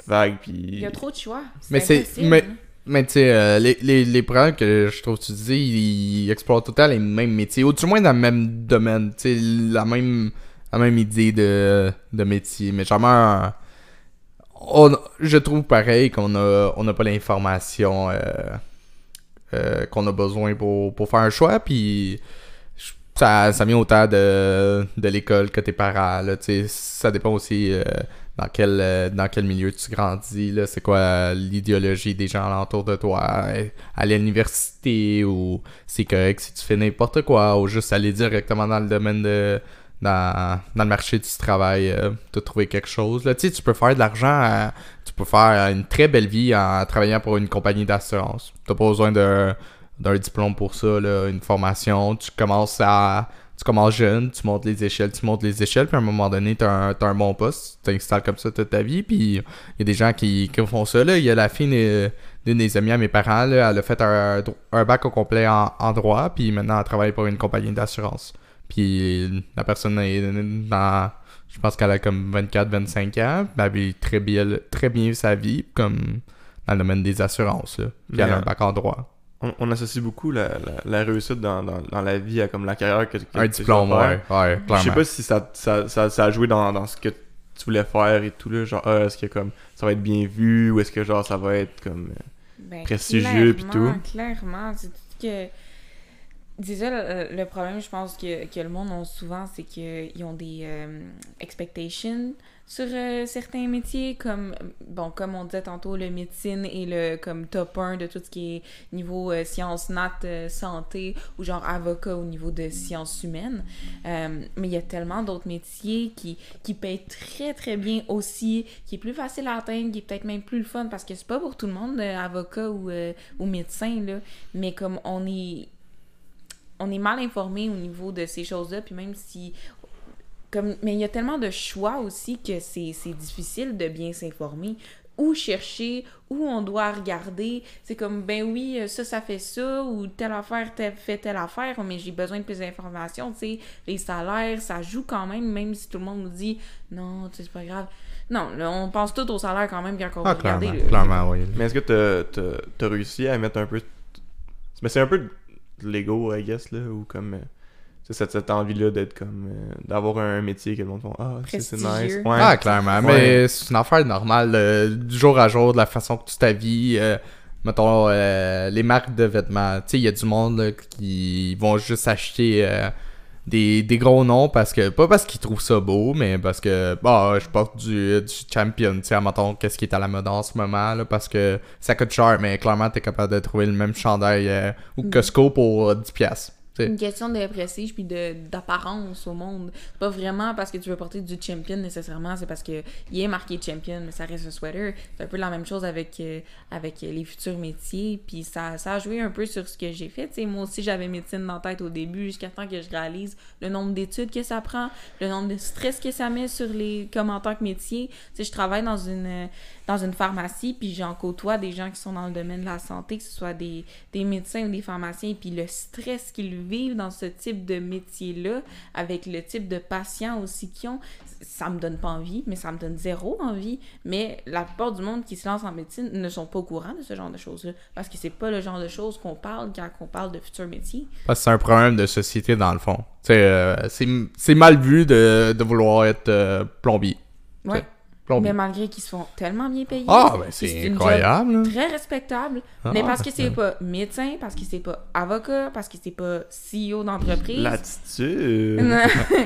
vague. Puis... Il y a trop de choix. Mais c'est- mais- hein. Mais tu sais, euh, les, les, les programmes que je trouve que tu dis, ils, explorent tout le temps les mêmes métiers, ou du moins dans le même domaine, tu sais, la même, la même idée de, de métier. Mais genre, un- on, je trouve pareil qu'on a, on n'a pas l'information euh, euh, qu'on a besoin pour, pour faire un choix, puis ça, ça vient autant de, de l'école que tes parents, ça dépend aussi euh, dans quel, euh, dans quel milieu tu grandis, c'est quoi l'idéologie des gens alentour de toi, aller à l'université, ou c'est correct si tu fais n'importe quoi, ou juste aller directement dans le domaine de... Dans, le marché du travail, euh, de trouver quelque chose. Là, tu sais, tu peux faire de l'argent, tu peux faire une très belle vie en travaillant pour une compagnie d'assurance. T'as pas besoin d'un diplôme pour ça, une formation. Tu commences à. Tu commences jeune, tu montes les échelles, tu montes les échelles, puis à un moment donné, t'as un, t'as un bon poste, tu t'installes comme ça toute ta vie, puis il y a des gens qui, qui font ça. Il y a la fille d'une des amies à mes parents, elle a fait un, un bac au complet en, en droit, puis maintenant elle travaille pour une compagnie d'assurance. Puis la personne est dans. Je pense qu'elle a comme 24-25 ans, elle vit très bien, très bien sa vie, comme dans le domaine des assurances. Là. Puis elle a un bac en droit. on, on associe beaucoup la, la, la réussite dans, dans, dans la vie à comme la carrière que, que Un tu diplôme, ouais, ouais, Je sais clairement. pas si ça, ça, ça, ça a joué dans, dans ce que tu voulais faire et tout, là. Genre, ah, est-ce que comme ça va être bien vu ou est-ce que genre ça va être comme. euh, Ben, prestigieux pis clairement, tout. Clairement, c'est tout que. Déjà, le, problème, je pense, que, que le monde a souvent, c'est qu'ils ont des euh, expectations sur euh, certains métiers, comme, bon, comme on disait tantôt, le médecine est le comme top 1 de tout ce qui est niveau euh, sciences nat, santé, ou genre avocat au niveau de sciences humaines. Mais il y a tellement d'autres métiers qui, qui payent très très bien aussi, qui est plus facile à atteindre, qui est peut-être même plus le fun parce que c'est pas pour tout le monde, avocat ou, ou médecin, là. Mais comme on est on est mal informé au niveau de ces choses-là, puis même si comme mais il y a tellement de choix aussi que c'est c'est difficile de bien s'informer où chercher, où on doit regarder. C'est comme, ben oui, ça, ça fait ça, ou telle affaire telle, fait telle affaire, mais j'ai besoin de plus d'informations. Tu sais, les salaires, ça joue quand même, même si tout le monde nous dit, non, tu sais, c'est pas grave. Non, là, on pense tout au salaire quand même quand on Ah, va regarder. clairement, oui. Mais est-ce que t'as, t'as réussi à mettre un peu. Mais c'est un peu l'ego, I guess, là, ou comme. euh, tu sais, cette, cette envie-là d'être comme. euh, d'avoir un métier que le monde font Ah, c'est, c'est nice. Ouais. Ah, clairement. Ouais. Mais c'est une affaire normale euh, du jour à jour, de la façon que tu t'habilles. euh, mettons, euh, les marques de vêtements. Tu sais, il y a du monde là, qui vont juste acheter euh, des, des gros noms parce que. Pas parce qu'ils trouvent ça beau, mais parce que. Bah, je porte du, du champion. Tu sais, mettons, qu'est-ce qui est à la mode en ce moment, là, parce que ça coûte cher, mais clairement, t'es capable de trouver le même chandail euh, ou Mm. Costco pour euh, 10$. T'sais. une question de prestige puis d'apparence au monde. Pas vraiment parce que tu veux porter du champion nécessairement, c'est parce que il est marqué champion, mais ça reste un sweater. C'est un peu la même chose avec euh, avec les futurs métiers, puis ça, ça a joué un peu sur ce que j'ai fait. T'sais, moi aussi j'avais médecine dans tête au début jusqu'à temps que je réalise le nombre d'études que ça prend, le nombre de stress que ça met sur les comme en tant que métier. Tu sais, je travaille dans une dans une pharmacie, puis j'en côtoie des gens qui sont dans le domaine de la santé, que ce soit des, des médecins ou des pharmaciens, puis le stress qu'ils vivent dans ce type de métier-là, avec le type de patients aussi qu'ils ont, ça me donne pas envie, mais ça me donne zéro envie. Mais la plupart du monde qui se lance en médecine ne sont pas au courant de ce genre de choses-là, parce que c'est pas le genre de choses qu'on parle quand on parle de futurs métiers. Parce que c'est un problème de société dans le fond. Euh, c'est c'est mal vu de, de vouloir être euh, plombier. Ouais. Plombier. Mais malgré qu'ils se font tellement bien payés. Ah, ben c'est incroyable. Très respectable. Ah, mais parce que c'est ouais. pas médecin, parce que c'est pas avocat, parce que c'est pas CEO d'entreprise. L'attitude.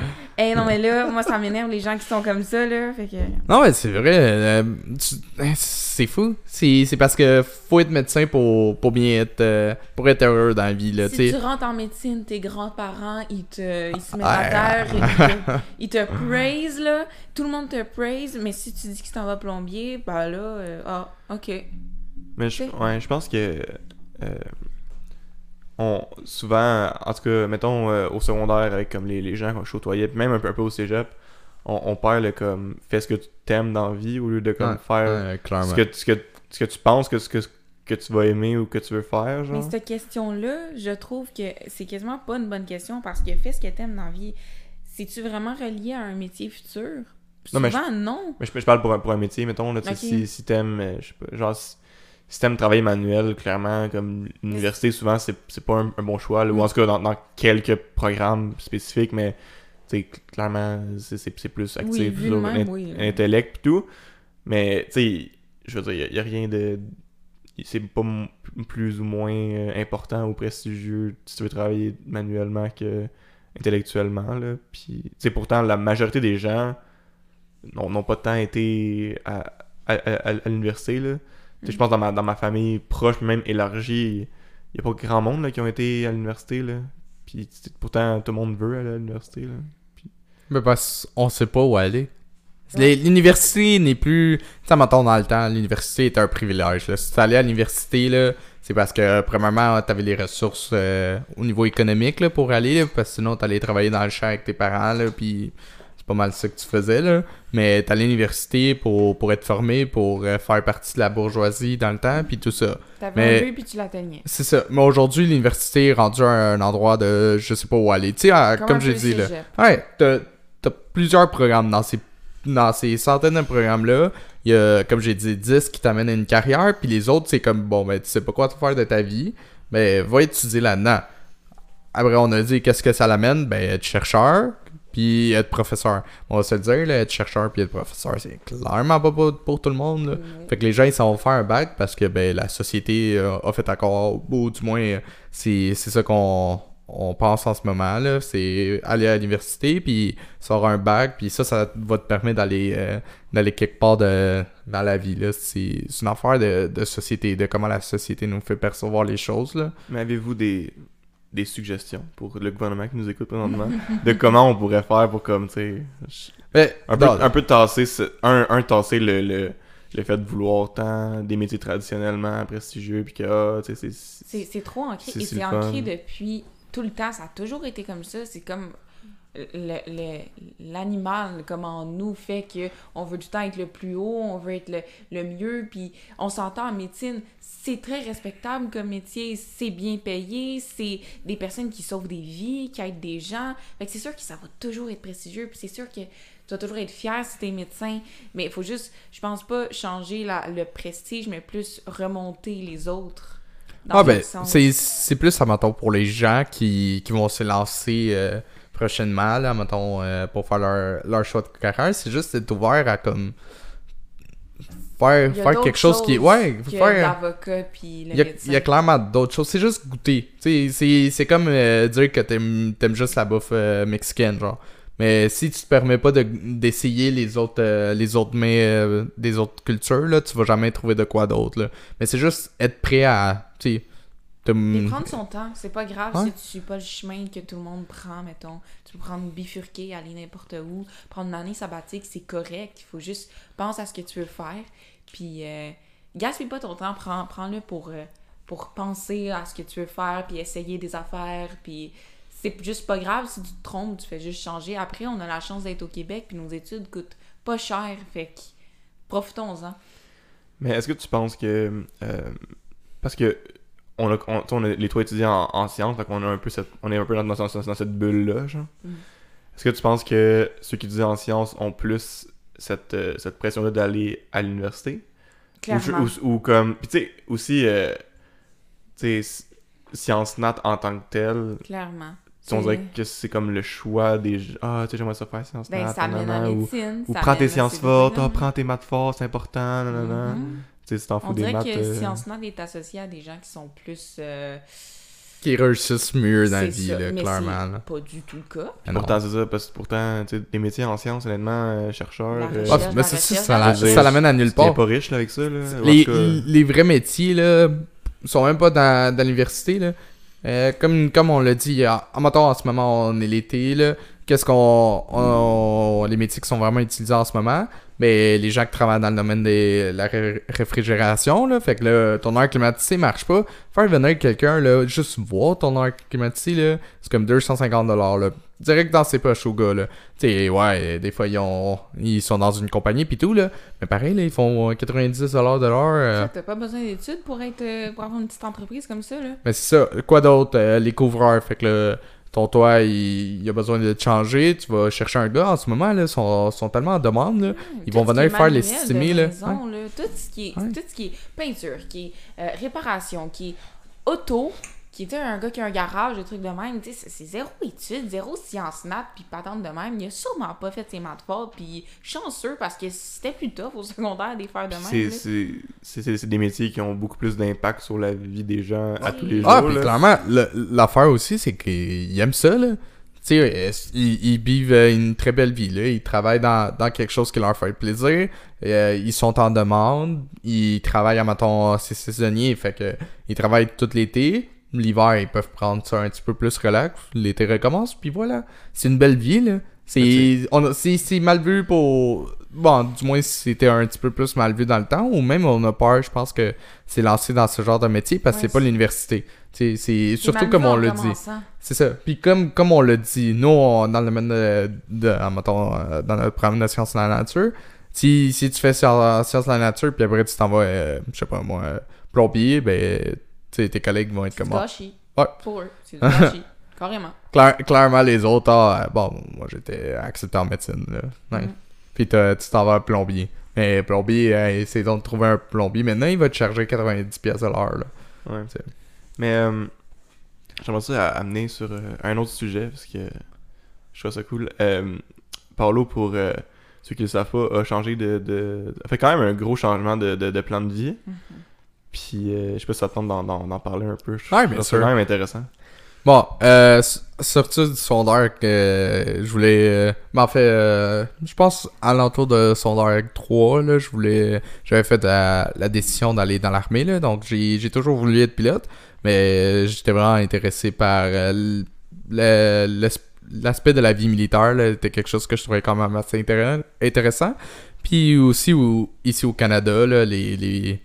Eh non, mais là, moi, ça m'énerve les gens qui sont comme ça, là. Fait que. Non, mais c'est vrai. euh, tu- hein, c'est fou. C'est parce que faut être médecin pour, pour bien être, euh, pour être heureux dans la vie. Là, Si t'sais. tu rentres en médecine, tes grands-parents, ils te, ils se mettent à terre, ils te, ils te praise, là. Tout le monde te praise, mais si tu dis que tu t'en vas plombier, ben là, euh, ah, ok. Mais je, ouais, je pense que euh, on, souvent, en tout cas, mettons euh, au secondaire avec comme les, les gens qu'on côtoyait, puis même un peu, un peu au cégep, on, on perd le comme fais ce que tu t'aimes dans la vie au lieu de comme Ouais, faire ouais, ce, que, ce, que, ce que tu penses que ce que, que tu vas aimer ou que tu veux faire, genre. Mais cette question-là, je trouve que c'est quasiment pas une bonne question parce que fais ce que t'aimes dans la vie. C'est-tu vraiment relié à un métier futur? Non, mais Souvent, non. Mais je, je parle pour un, pour un métier, mettons, là, si, si t'aimes, euh, je sais pas, genre, si, si t'aimes travailler manuel, clairement, comme l'université, souvent, c'est pas un, un bon choix, là, ou en tout cas, dans, dans quelques programmes spécifiques, mais, tu clairement, c'est- plus actif, oui. intellect pis tout, mais, tu sais, je veux dire, y, a- y a rien de... C'est pas plus ou moins euh, important ou prestigieux si tu veux travailler manuellement que intellectuellement, là, puis, tu pourtant, la majorité des gens n'ont pas tant été à, à, à- à l'université. là. Je pense dans ma, dans ma famille proche, même élargie, il n'y a pas grand monde là, qui ont été à l'université. là. Puis pourtant, tout le monde veut aller à l'université. là. Mais parce qu'on sait pas où aller. Ouais. L'université n'est plus. Sais, mettons dans le temps, l'université était un privilège. là. Si tu allais à l'université, là, c'est parce que, premièrement, tu avais les ressources euh, au niveau économique là, pour aller, là, parce que sinon, tu allais travailler dans le champ avec tes parents, là, puis pas mal ça que tu faisais. Là. Mais tu à l'université pour, pour être formé, pour euh, faire partie de la bourgeoisie dans le temps, puis tout ça. T'avais Mais- un but puis tu l'atteignais. C'est ça. Mais aujourd'hui, l'université est rendue un, un endroit de je sais pas où aller. Tu sais, Comme j'ai dit, là. Ouais, t'as t'as plusieurs programmes dans ces, dans ces centaines de programmes-là. Il y a, comme j'ai dit, 10 qui t'amènent à une carrière, puis les autres, c'est comme, bon, ben, tu sais pas quoi faire de ta vie, ben, va étudier là-dedans. Après, on a dit, qu'est-ce que ça l'amène? Ben, être chercheur, puis être professeur. On va se le dire, là, être chercheur puis être professeur, c'est clairement pas pour, pour tout le monde, là. Fait que les gens, ils s'en vont faire un bac parce que ben, la société euh, a fait encore, ou du moins, c'est c'est ça qu'on on pense en ce moment, là. C'est aller à l'université, puis sort un bac, puis ça, ça va te permettre d'aller euh, d'aller quelque part de, dans la vie, là. C'est c'est une affaire de, de société, de comment la société nous fait percevoir les choses, là. Mais avez-vous des, des suggestions pour le gouvernement qui nous écoute présentement de comment on pourrait faire pour, comme, tu sais, Mais, un peu, un peu tasser, ce- un, un tasser le, le, le fait de vouloir tant des métiers traditionnellement prestigieux, puis que, ah, tu sais, c'est- C'est trop ancré. C'est- Et c'est ancré depuis tout le temps. Ça a toujours été comme ça. C'est comme l'animal, comme en nous, fait que on veut tout le temps être le plus haut, on veut être le, le mieux. Puis on s'entend en médecine, c'est très respectable comme métier. C'est bien payé. C'est des personnes qui sauvent des vies, qui aident des gens. Fait que c'est sûr que ça va toujours être prestigieux. Puis c'est sûr que tu vas toujours être fier si t'es médecin. Mais il faut juste, je pense pas changer la, le prestige, mais plus remonter les autres. dans Ah ben, c'est plus, mettons, pour les gens qui, qui vont se lancer euh, prochainement, là, mettons, euh, pour faire leur, leur choix de carrière. C'est juste d'être ouvert à, comme, faire, faire quelque chose qui... choses Ouais, que faire... l'avocat puis le Il y, a, il y a clairement d'autres choses. C'est juste goûter. C'est comme euh, dire que t'aimes aimes juste la bouffe euh, mexicaine, genre. Mais si tu te permets pas de- d'essayer les autres euh, les autres mets des autres cultures, là, tu vas jamais trouver de quoi d'autre. Mais c'est juste être prêt à Mais prendre son temps, c'est pas grave Ouais. si tu suis pas le chemin que tout le monde prend, mettons. Tu peux prendre bifurquer, aller n'importe où, prendre une année sabbatique, c'est correct. Il faut juste penser à ce que tu veux faire. Puis, euh, gaspille pas ton temps, prends, prends-le pour, euh, pour penser à ce que tu veux faire, puis essayer des affaires, puis c'est juste pas grave si tu te trompes, tu fais juste changer. Après, on a la chance d'être au Québec, puis nos études coûtent pas cher, fait que profitons-en. Mais est-ce que tu penses que. euh, parce que. On a, on, tu sais, on a les trois étudiants en, en sciences, donc on, a un peu cette, on est un peu dans, dans- dans- dans cette bulle-là, genre. Mm. Est-ce que tu penses que ceux qui étudient en sciences ont plus cette, euh, cette pression-là d'aller à l'université? Clairement. Ou, ou- ou comme. Puis tu sais, aussi. euh, tu sais, Sciences Nat en tant que telle, Clairement. on dirait que c'est comme le choix des. gens. Ah, tu sais, j'aimerais ça faire Sciences Ben, Nat. ça nanana, ou, médecine. ou ça prends tes sciences ces fortes, domaines-là. prends tes maths fortes, c'est important, nanana. Mhm. Tu sais, si t'en On fous des dirait que euh, Sciences Nat est associé à des gens qui sont plus. euh, qui réussissent mieux dans la vie, ça, là, mais clairement. là. Pas du tout le cas. Non. Pourtant, c'est ça, parce que pourtant, tu sais, des métiers en sciences, honnêtement, euh, chercheurs, euh, Ah, ça, ça, l'amène à nulle part. pas riche là, avec ça. Là. Les, cas, les vrais métiers, là, sont même pas dans, dans l'université, là. Euh, comme, comme on l'a dit, en, en ce moment, on est l'été, là. Qu'est-ce qu'on... on- les métiers qui sont vraiment utilisés en ce moment, mais les gens qui travaillent dans le domaine de la ré- réfrigération, là, fait que là, ton air climatisé marche pas. Faire venir quelqu'un, là, juste voir ton air climatisé, là, c'est comme 250$, là. Direct dans ses poches au gars, là. Tu sais, ouais, des fois, ils, ont, ils sont dans une compagnie pis tout, là. Mais pareil, là, ils font 90$ de l'heure. euh, T'as pas besoin d'études pour être euh, pour avoir une petite entreprise comme ça, là. mais c'est ça. Quoi d'autre? Euh, les couvreurs? Fait que là, ton toit, il, il a besoin de changer. Tu vas chercher un gars en ce moment, là. Ils sont, sont tellement en demande, là. Ils vont venir faire les estimés, là. maison, là, Tout ce qui est Ouais. tout ce qui est peinture, qui est euh, réparation, qui est auto, qui était un gars qui a un garage, des trucs de même, tu sais, c'est- zéro étude, zéro science nat, puis patente de même. Il a sûrement pas fait ses maths fortes, puis chanceux parce que c'était plus tough au secondaire des faire de même. c'est- des métiers qui ont beaucoup plus d'impact sur la vie des gens à tous les jours. Ah, puis clairement, le- l'affaire aussi, c'est qu'ils aiment ça, là. Tu sais, ils, ils vivent euh, une très belle vie, là. Ils travaillent dans, dans quelque chose qui leur fait plaisir. Euh, ils sont en demande. Ils travaillent, à mettons, c'est saisonnier, fait que ils travaillent tout l'été. L'hiver, ils peuvent prendre ça un petit peu plus relax. L'été recommence, puis voilà. C'est une belle vie, là. C'est on a- c'est- c'est mal vu pour... Bon, du moins, si c'était un petit peu plus mal vu dans le temps, ou même on a peur, je pense que c'est lancé dans ce genre de métier parce que Ouais, c'est pas l'université. C'est C'est surtout comme on l'a dit. C'est ça. Puis comme, comme on l'a dit, nous, on- dans le domaine de, de en mettons, euh, dans notre programme de sciences de la nature, si, si tu fais sciences de la nature, puis après tu t'en vas, euh, je sais pas moi, euh, plombier, ben, sais, tes collègues vont être comme moi. gâchis. Ouais. Pour eux, c'est gâchis. Carrément. Claire- clairement, les autres, ah, bon, moi j'étais accepté en médecine, là. Ouais. Mhm. Puis t'as- tu t'en vas à plombier. Mais plombier, euh, essaye donc de trouver un plombier. Maintenant, il va te charger 90$ pièces à l'heure, là. Ouais. C'est- Mais euh, j'aimerais ça à- amener sur euh, un autre sujet parce que je trouve ça cool. Euh, Paolo, pour euh, ceux qui le savent pas, a changé de, de. a fait quand même un gros changement de, de, de plan de vie. Mhm. Puis euh, je sais pas si ça te tente d'en, d'en- d'en parler un peu. Je je bien sûr. quand même intéressant. Bon, euh, du sondage que euh, je voulais... euh, ben, en fait, euh, je pense à l'entour de sondage 3, là, je voulais... J'avais fait la, la décision d'aller dans l'armée, là, donc j'ai j'ai toujours voulu être pilote, mais j'étais vraiment intéressé par le- l'aspect de la vie militaire, là, c'était quelque chose que je trouvais quand même assez intér- intéressant. Puis aussi, au- ici au Canada, là, les... les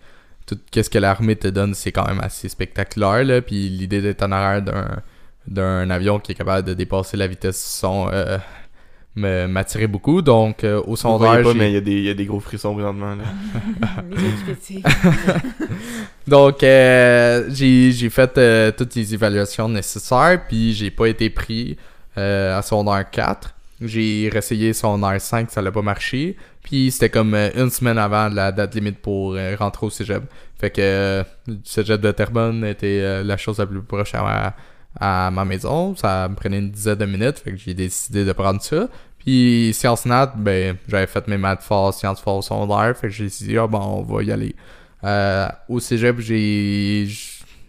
tout ce que l'armée te donne, c'est quand même assez spectaculaire. Là. Puis l'idée d'être en arrière d'un, d'un avion qui est capable de dépasser la vitesse du son euh, m'attirait beaucoup. Donc, euh, au sondage, pas, mais il y, a des- il y a des gros frissons présentement. Là. Donc euh, j'ai, j'ai fait euh, toutes les évaluations nécessaires. Puis j'ai pas été pris euh, à sondage 4. J'ai réessayé sondage 5, ça n'a pas marché. Puis c'était comme euh, une semaine avant la date limite pour euh, rentrer au cégep. Fait que euh, le cégep de Terrebonne était la chose la plus proche à, à ma maison. Ça me prenait une dizaine de minutes. Fait que j'ai décidé de prendre ça. Puis Sciences Nat, ben j'avais fait mes maths forts, sciences forts secondaire. Fait que j'ai dit, ah bon, on va y aller. Au cégep, j'ai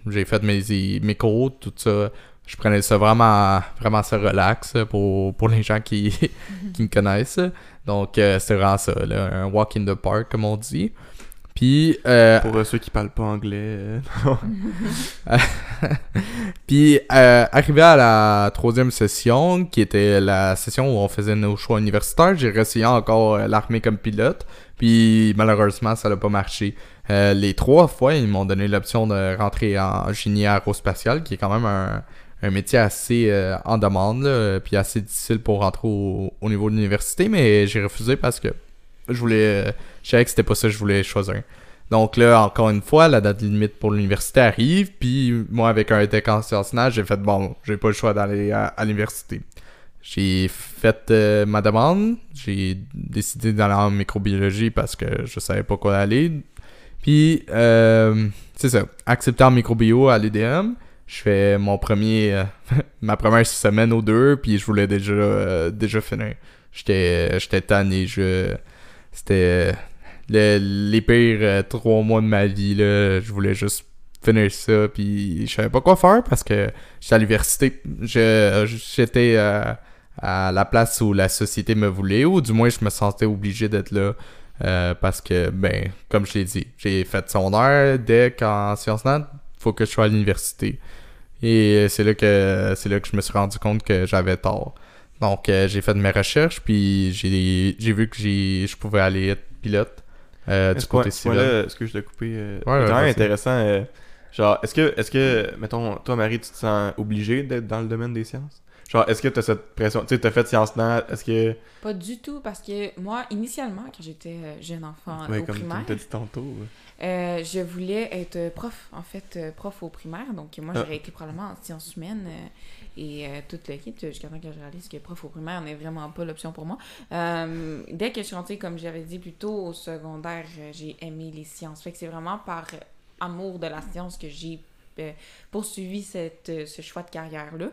j'ai fait mes, mes cours, tout ça. Je prenais ça vraiment, vraiment ça relax pour, pour les gens qui, qui me connaissent. Donc, euh, c'était vraiment ça, là, un walk in the park, comme on dit. Puis, euh, Pour euh, ceux qui parlent pas anglais. euh, puis euh, arrivé à la troisième session, qui était la session où on faisait nos choix universitaires, j'ai réessayé encore euh, l'armée comme pilote. Puis malheureusement, ça n'a pas marché. Euh, les trois fois, ils m'ont donné l'option de rentrer en génie aérospatial, qui est quand même un, un métier assez euh, en demande, là, puis assez difficile pour rentrer au, au niveau de l'université, mais j'ai refusé parce que je voulais, euh, je savais que c'était pas ça que je voulais choisir. Donc là, encore une fois, la date limite pour l'université arrive, puis moi, avec un deck en sciences j'ai fait, bon, j'ai pas le choix d'aller à, à l'université. J'ai fait euh, ma demande, j'ai décidé d'aller en microbiologie parce que je savais pas quoi aller. Puis, euh, c'est ça, accepté en microbio à l'UDM. Je fais mon premier, euh, ma première semaine ou deux, puis je voulais déjà, euh, déjà finir. J'étais, j'étais tanné, je, c'était le- les pires euh, trois mois de ma vie, là. Je voulais juste finir ça, puis je savais pas quoi faire parce que j'étais à l'université. J'étais euh, à la place où la société me voulait, ou du moins je me sentais obligé d'être là. euh, parce que, ben, comme je l'ai dit, j'ai fait son heure dès qu'en sciences nat, faut que je sois à l'université. Et c'est là que c'est là que je me suis rendu compte que j'avais tort. Donc euh, j'ai fait mes recherches puis j'ai j'ai vu que j'ai je pouvais aller être pilote euh, du côté ce civil. est-ce que je t'ai coupé euh, Ouais, ouais, intéressant. euh, genre, est-ce que, est-ce que, mettons, toi, Marie, tu te sens obligée d'être dans le domaine des sciences? Genre, est-ce que t'as cette pression Tu sais, t'as fait sciences nat, est-ce que. Pas du tout, parce que moi, initialement, quand j'étais euh, jeune enfant Ouais, au comme primaire, tu dit tantôt. Euh, je voulais être prof, en fait, euh, prof au primaire. Donc, moi, Ah. j'aurais été probablement en sciences humaines euh, et euh, toute l'équipe, jusqu'à temps que je réalise que prof au primaire n'est vraiment pas l'option pour moi. Dès que je suis rentrée, comme j'avais dit plus tôt, au secondaire, j'ai aimé les sciences. Fait que c'est vraiment par amour de la science que j'ai poursuivi cette, ce choix de carrière-là.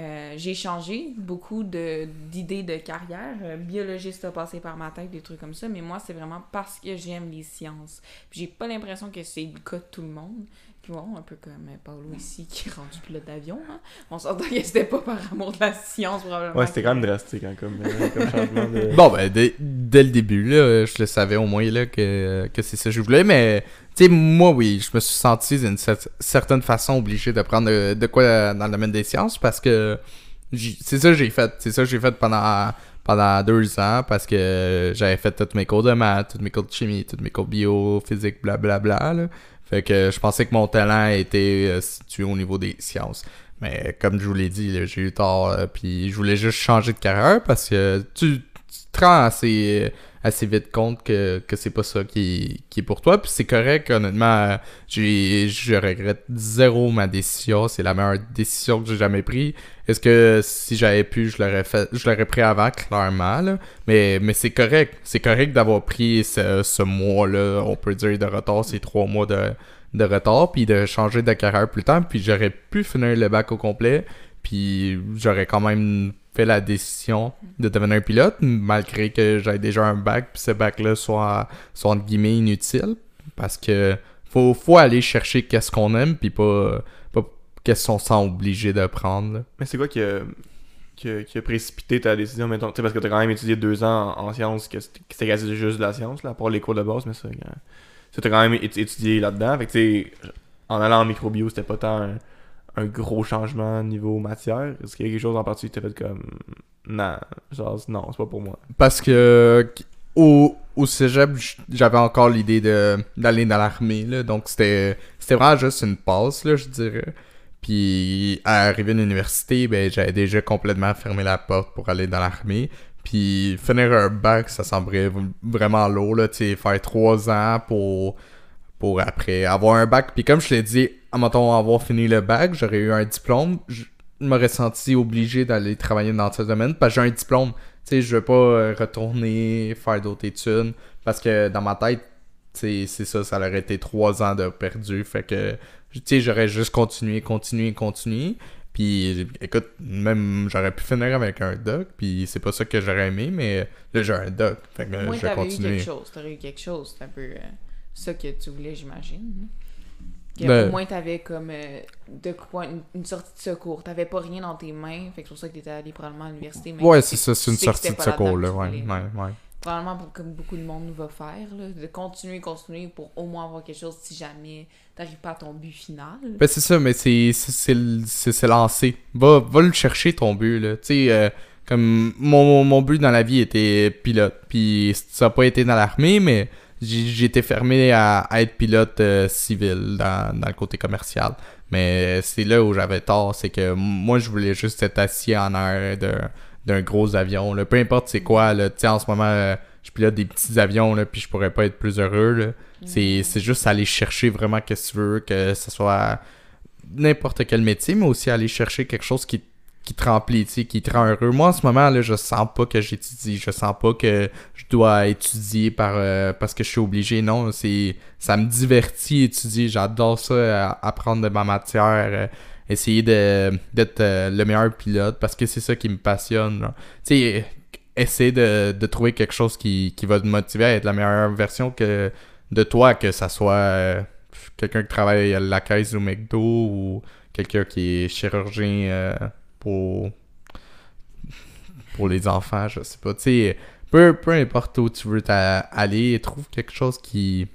Euh, j'ai changé beaucoup d'idées de, carrière. Euh, biologiste a passé par ma tête, des trucs comme ça, mais moi, c'est vraiment parce que j'aime les sciences. J'ai pas l'impression que c'est le cas de tout le monde. Puis bon, un peu comme euh, Paolo ici qui est rendu pilote d'avion. Hein? On s'entend que c'était pas par amour de la science, probablement. Ouais, c'était quand même drastique, hein, comme, euh, comme changement de. Bon ben dès, dès le début là, je le savais au moins là que, que c'est ça que je voulais mais tu sais moi oui, je me suis senti d'une cer- certaine façon obligé de prendre de, de quoi dans le domaine des sciences parce que j'ai- c'est ça que j'ai fait, c'est ça que j'ai fait pendant pendant deux ans parce que j'avais fait tous mes cours de maths, tous mes cours de chimie, tous mes cours de bio, physique, blablabla. Là. Fait que je pensais que mon talent était euh, situé au niveau des sciences. Mais comme je vous l'ai dit, j'ai eu tort. là, Puis je voulais juste changer de carrière parce que tu, tu te rends assez, assez vite compte que, que c'est pas ça qui, qui est pour toi. Puis c'est correct, honnêtement. Je regrette zéro ma décision. C'est la meilleure décision que j'ai jamais prise. Est-ce que si j'avais pu, je l'aurais fait, je l'aurais pris avant, clairement. là. Mais, mais c'est correct. C'est correct d'avoir pris ce, ce mois-là, on peut dire, de retard, ces trois mois de, de retard, puis de changer de carrière plus tard. Puis j'aurais pu finir le bac au complet, puis j'aurais quand même fait la décision de devenir pilote, malgré que j'avais déjà un bac, puis ce bac-là soit, soit entre guillemets inutile. Parce que faut, faut aller chercher qu'est-ce qu'on aime, puis pas, pas qu'est-ce qu'on sent obligé de prendre. Mais c'est quoi qui a, qui, précipité ta décision, mettons? Parce que t'as quand même étudié deux ans en, en sciences, que c'était quasi juste de la science, là, à part les cours de base, mais ça. t'as quand même étu- étudié là-dedans. Fait que, en allant en microbio, c'était pas tant un, un gros changement niveau matière? Est-ce qu'il y a quelque chose en particulier que t'as fait comme. Non, genre, non, c'est pas pour moi. Parce que au, au cégep, j'avais encore l'idée d'aller dans l'armée, là. Donc c'était vraiment juste une passe, là, je dirais. Puis à arriver à l'université, ben j'avais déjà complètement fermé la porte pour aller dans l'armée. Puis finir un bac, ça semblerait v- vraiment lourd, là, tu sais, faire trois ans pour pour après avoir un bac. Puis comme je l'ai dit, en mettons avoir fini le bac, j'aurais eu un diplôme, je m'aurais senti obligé d'aller travailler dans ce domaine parce que j'ai un diplôme. Tu sais, je veux pas euh, retourner faire d'autres études parce que dans ma tête, tu sais, c'est ça, ça aurait été trois ans de perdu. Fait que, tu sais, j'aurais juste continué, continué, continué. Puis, écoute, même j'aurais pu finir avec un doc, puis c'est pas ça que j'aurais aimé, mais là j'ai un doc. Fait que je vais t'avais eu continuer. quelque chose. T'aurais eu quelque chose. C'est un peu euh, ça que tu voulais, j'imagine. Que Ben- Au moins, t'avais comme euh, de quoi, une, une sortie de secours. T'avais pas rien dans tes mains. Fait que c'est pour ça que t'étais allé probablement à l'université. mais Ouais, c'est ça, c'est une sortie de secours, là, ouais, ouais, ouais. probablement comme beaucoup de monde va faire, là, de continuer, continuer pour au moins avoir quelque chose si jamais t'arrives pas à ton but final. Ben c'est ça, mais c'est c'est- lancé. Va, va le chercher ton but là. Tu sais, euh, comme mon, mon but dans la vie était pilote. Puis ça a pas été dans l'armée, mais été fermé à, à être pilote euh, civil dans, dans le côté commercial. Mais c'est là où j'avais tort, c'est que moi je voulais juste être assis en air d'un d'un gros avion. Là. Peu importe c'est quoi, là. En ce moment, euh, je pilote des petits avions, là, puis je pourrais pas être plus heureux. Là. C'est c'est juste aller chercher vraiment qu'est-ce que tu veux, que ce soit n'importe quel métier, mais aussi aller chercher quelque chose qui, qui te remplit, tu sais, qui te rend heureux. Moi, en ce moment, là, je sens pas que j'étudie, je sens pas que je dois étudier par, euh, parce que je suis obligé. Non, c'est ça me divertit étudier. J'adore ça, euh, apprendre de ma matière, euh, essayer de d'être euh, le meilleur pilote parce que c'est ça qui me passionne. Tu sais, essayer de, de trouver quelque chose qui, qui va te motiver à être la meilleure version que de toi, que ça soit quelqu'un qui travaille à la caisse au McDo ou quelqu'un qui est chirurgien pour pour les enfants, je sais pas. Tu sais, peu, peu importe où tu veux aller, trouve quelque chose qui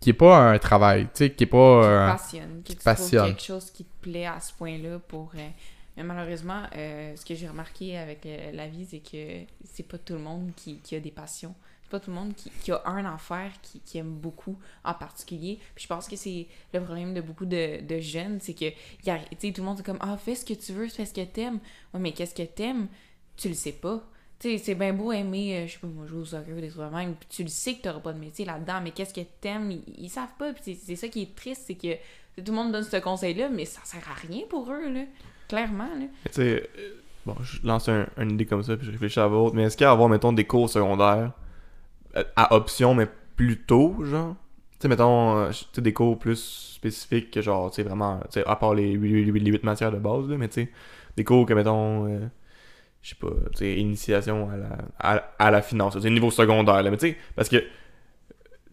qui est pas un travail, tu sais, qui est pas qui te passionne, passionne. quelque chose qui te plaît à ce point-là pour... euh, Mais malheureusement, euh, ce que j'ai remarqué avec euh, la vie, c'est que c'est pas tout le monde qui, qui a des passions. Pas tout le monde qui, a un affaire qui, aime beaucoup en particulier. Puis je pense que c'est le problème de beaucoup de, jeunes, c'est que y a- tout le monde est comme « Ah, fais ce que tu veux, fais ce que t'aimes. » Ouais, mais qu'est-ce que t'aimes? Tu le sais pas. C'est bien beau aimer, euh, je sais pas, moi, jouer au soccer ou des trucs même, puis tu le sais que t'auras pas de métier là-dedans, mais qu'est-ce que t'aimes? Ils, ils savent pas, puis c'est- ça qui est triste, c'est que tout le monde donne ce conseil-là, mais ça sert à rien pour eux, là. Clairement, là. Tu sais, euh, bon, je lance un, une idée comme ça, puis je réfléchis à votre, mais est-ce qu'il y a à avoir, mettons, des cours secondaires à option, mais plus tôt, genre? Tu sais, mettons, euh, tu sais, des cours plus spécifiques que, genre, tu sais, vraiment, tu sais, à part les 8 matières de base, là, mais tu sais, des cours que, mettons, euh, je sais pas, tu sais, initiation à la, à, à la finance, tu niveau secondaire, là, mais tu sais, parce que,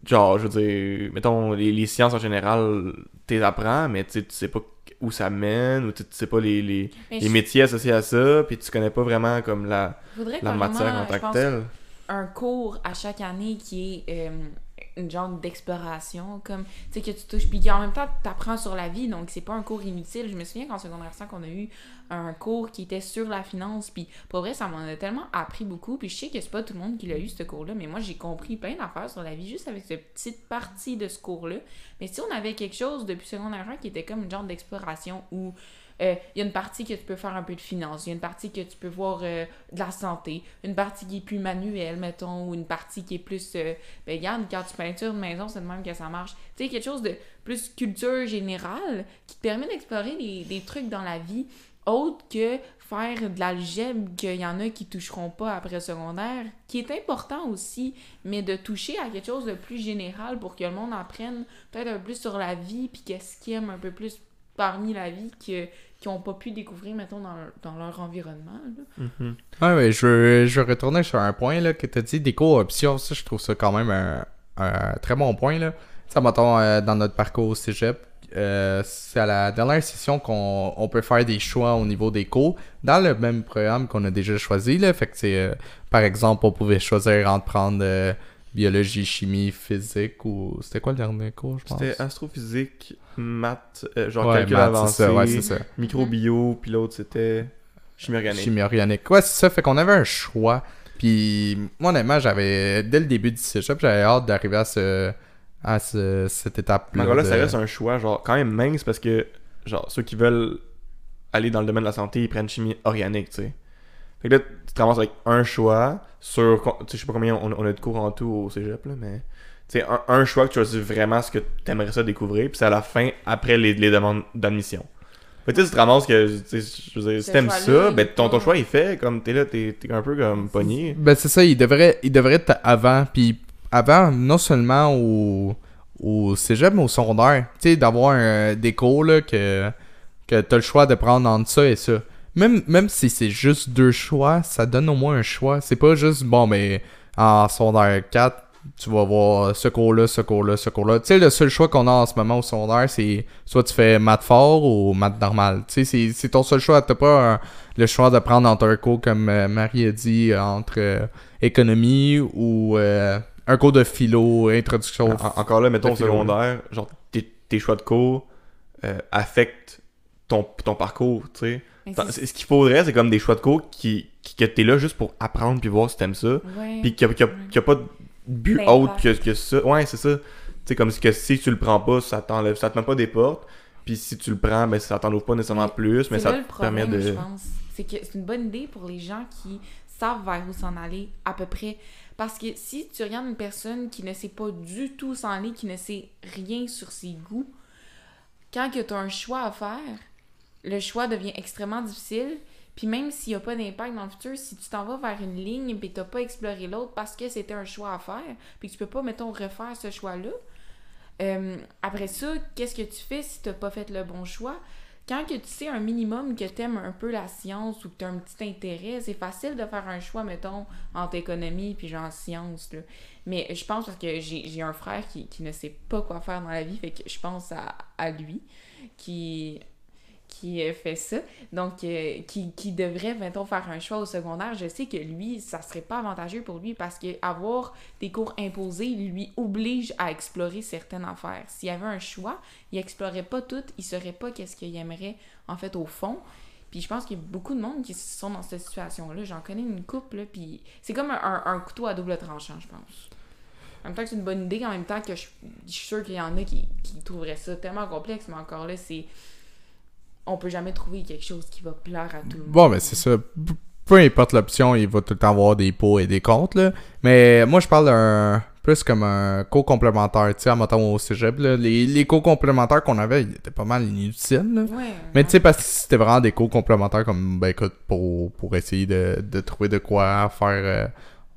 genre, je veux dire, mettons, les, les sciences en général, tu apprends, mais tu sais, tu sais pas où ça mène, ou tu sais pas les, les, les je- métiers associés à ça, puis tu connais pas vraiment comme la, la matière en tant que telle. Un cours à chaque année qui est euh, une genre d'exploration, comme, tu sais, que tu touches, puis en même temps, tu apprends sur la vie, donc c'est pas un cours inutile. Je me souviens qu'en secondaire 5, on a eu un cours qui était sur la finance, puis pour vrai, ça m'en a tellement appris beaucoup, puis je sais que c'est pas tout le monde qui l'a eu, ce cours-là, mais moi, j'ai compris plein d'affaires sur la vie juste avec cette petite partie de ce cours-là. Mais si on avait quelque chose depuis secondaire 1 qui était comme une genre d'exploration où euh, il y a une partie que tu peux faire un peu de finance, il y a une partie que tu peux voir euh, de la santé, une partie qui est plus manuelle, mettons, ou une partie qui est plus. euh, ben, regarde, quand tu peintures une maison, c'est de même que ça marche. Tu sais, quelque chose de plus culture générale qui te permet d'explorer des, des trucs dans la vie autres que faire de l'algèbre qu'il y en a qui toucheront pas après secondaire, qui est important aussi, mais de toucher à quelque chose de plus général pour que le monde apprenne peut-être un peu plus sur la vie, puis qu'est-ce qu'ils aiment un peu plus parmi la vie que qui n'ont pas pu découvrir, mettons, dans, leur- dans leur environnement. là. Mhm. Ouais, ouais, je veux, je veux retourner sur un point là, que tu as dit, des cours options. Ça, je trouve ça quand même un, un très bon point. Là. Ça, mettons, euh, dans notre parcours au cégep, euh, c'est à la dernière session qu'on on peut faire des choix au niveau des cours dans le même programme qu'on a déjà choisi. Là. Fait que c'est, euh, par exemple, on pouvait choisir entre prendre euh, biologie, chimie, physique ou. C'était quoi le dernier cours, je pense? C'était astrophysique, maths, euh, genre Ouais, calcul maths, avancé, c'est ça, ouais, c'est ça. microbio, puis l'autre c'était chimie organique. Chimie organique. Ouais, c'est ça. Fait qu'on avait un choix. Puis, moi, honnêtement, j'avais, dès le début du cégep, j'avais hâte d'arriver à ce, à ce, cette étape-là. Là, ça reste un choix, genre, quand même mince parce que, genre, ceux qui veulent aller dans le domaine de la santé, ils prennent chimie organique, tu sais. Fait que là, tu te ramasses avec un choix sur, tu sais, je sais pas combien on, on a de cours en tout au cégep, là, mais, tu sais, un, un choix que tu choisis vraiment ce que t'aimerais ça découvrir, puis c'est à la fin, après les, les demandes d'admission. Fait que tu sais, tu te ramasses que, tu sais, je veux dire, si t'aimes ça, ben, ton, ton choix est fait, comme t'es là, t'es t'es un peu comme pogné. Ben, c'est ça. Il devrait, il devrait être avant. Puis, avant, non seulement au, au cégep, mais au secondaire. Tu sais, d'avoir un- des cours, là, que, que t'as le choix de prendre entre ça et ça. Même, même si c'est juste deux choix, ça donne au moins un choix. C'est pas juste, bon, mais en secondaire 4, tu vas voir ce cours-là, ce cours-là, ce cours-là. Tu sais, le seul choix qu'on a en ce moment au secondaire, c'est soit tu fais maths fort ou maths normal. Tu sais, c'est- c'est ton seul choix. T'as pas un- le choix de prendre entre un cours, comme euh, Marie a dit, entre euh, économie ou euh, un cours de philo, introduction. au En- encore là, mettons au secondaire, genre tes, tes choix de cours euh, affectent ton, ton parcours, tu sais. Ce qu'il faudrait, c'est comme des choix de cours qui, qui que t'es là juste pour apprendre puis voir si t'aimes ça. Ouais. Puis qu'il n'y a, a- a pas de but D'impact. autre que, que ça. Ouais, c'est ça. Tu sais, comme si, que si tu le prends pas, ça t'enlève, ça te met pas des portes. Puis si tu le prends, ben ça t'en ouvre pas nécessairement Mais plus, mais ça te problème, permet de. je pense. C'est que c'est une bonne idée pour les gens qui savent vers où s'en aller à peu près. Parce que si tu regardes une personne qui ne sait pas du tout s'en aller, qui ne sait rien sur ses goûts, quand tu as un choix à faire, le choix devient extrêmement difficile. Puis même s'il n'y a pas d'impact dans le futur, si tu t'en vas vers une ligne et tu n'as pas exploré l'autre parce que c'était un choix à faire, puis que tu peux pas, mettons, refaire ce choix-là, euh, après ça, qu'est-ce que tu fais si tu n'as pas fait le bon choix? Quand que tu sais un minimum que tu aimes un peu la science ou que tu as un petit intérêt, c'est facile de faire un choix, mettons, entre économie puis genre science. Là. Mais je pense parce que j'ai j'ai un frère qui, qui ne sait pas quoi faire dans la vie, fait que je pense à, à lui qui qui euh, fait ça. Donc, euh, qui, qui devrait, mettons, faire un choix au secondaire, je sais que lui, ça serait pas avantageux pour lui parce que avoir des cours imposés lui oblige à explorer certaines affaires. S'il y avait un choix, il explorait pas tout, il saurait pas qu'est-ce qu'il aimerait, en fait, au fond. Puis je pense qu'il y a beaucoup de monde qui sont dans cette situation-là. J'en connais une couple, puis c'est comme un, un- couteau à double tranchant, je pense. En même temps que c'est une bonne idée, en même temps que je, je suis sûre qu'il y en a qui, qui trouveraient ça tellement complexe, mais encore là, c'est... On peut jamais trouver quelque chose qui va plaire à tout le monde. Bon, mais c'est ça. Peu importe l'option, il va tout le temps avoir des pour et des contre. Là. Mais moi, je parle d'un plus comme un cours complémentaire. Tu sais, en mettant au cégep, là, les, les cours complémentaires qu'on avait, ils étaient pas mal inutiles. là. Ouais, Mais tu sais, parce que c'était vraiment des cours complémentaires comme, ben écoute, pour, pour essayer de, de trouver de quoi faire euh,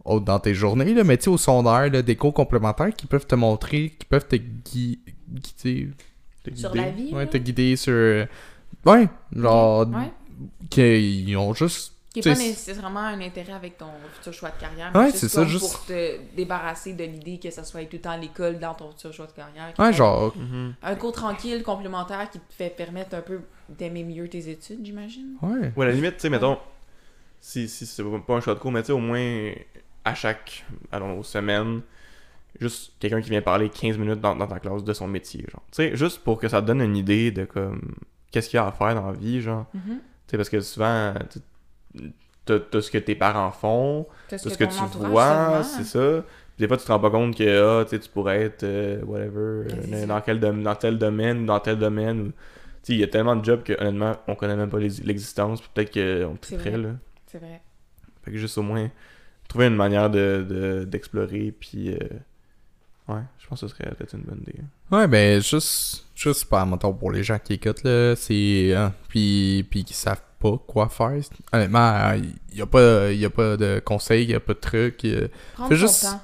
autre dans tes journées. Là. Mais tu sais, au secondaire, là, des cours complémentaires qui peuvent te montrer, qui peuvent te gui- guider, Sur la vie, ouais, te guider sur... Ouais, genre, ouais, qu'ils ont juste qui n'est pas nécessairement un intérêt avec ton futur choix de carrière, Ouais, c'est ça, juste- pour te débarrasser de l'idée que ça soit tout le temps à l'école dans ton futur choix de carrière. Ouais, genre, Mhm. Un cours tranquille, complémentaire, qui te fait permettre un peu d'aimer mieux tes études, j'imagine. ouais. Ouais, à la limite, tu sais, mettons, si, si c'est pas un choix de cours, mais tu sais, au moins, à chaque, allons, aux semaines, juste quelqu'un qui vient parler 15 minutes dans, dans ta classe de son métier, genre. Tu sais, juste pour que ça te donne une idée de, comme, qu'est-ce qu'il y a à faire dans la vie, genre. Mhm. Tu sais, parce que souvent, tu- t'as ce que tes parents font, T'as ce que tu vois, c'est ça. Puis des fois, tu te rends pas compte que, ah, tu pourrais être, euh, whatever, euh, Ouais, c'est dans, quel dans tel domaine, dans tel domaine. il y a tellement de jobs que, honnêtement, on connaît même pas l'existence, peut-être qu'on est prêt, vrai. là. C'est vrai. Fait que juste au moins trouver une manière de, de- d'explorer puis euh, ouais, je pense que ce serait peut-être une bonne idée. Ouais, ben, juste, juste pas, mettons, pour les gens qui écoutent, là, c'est, hein, puis, puis qui savent pas quoi faire. Honnêtement, il y a pas, y a pas de conseils, y a pas de trucs. a- Prends Fais ton juste- temps.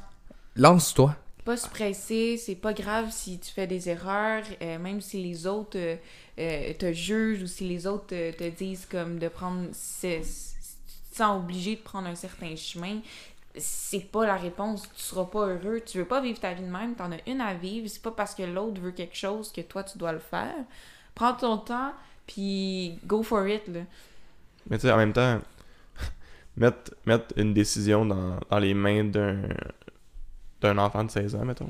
Lance-toi. Pas se presser, c'est pas grave si tu fais des erreurs, euh, même si les autres euh, euh, te jugent ou si les autres te, te disent comme de prendre. ce- ce- tu te sens obligé de prendre un certain chemin. C'est pas la réponse, tu seras pas heureux. Tu veux pas vivre ta vie de même, t'en as une à vivre. C'est pas parce que l'autre veut quelque chose que toi tu dois le faire. Prends ton temps, puis go for it, là. Mais tu sais, en même temps, mettre, mettre une décision dans, dans les mains d'un d'un enfant de 16 ans, mettons.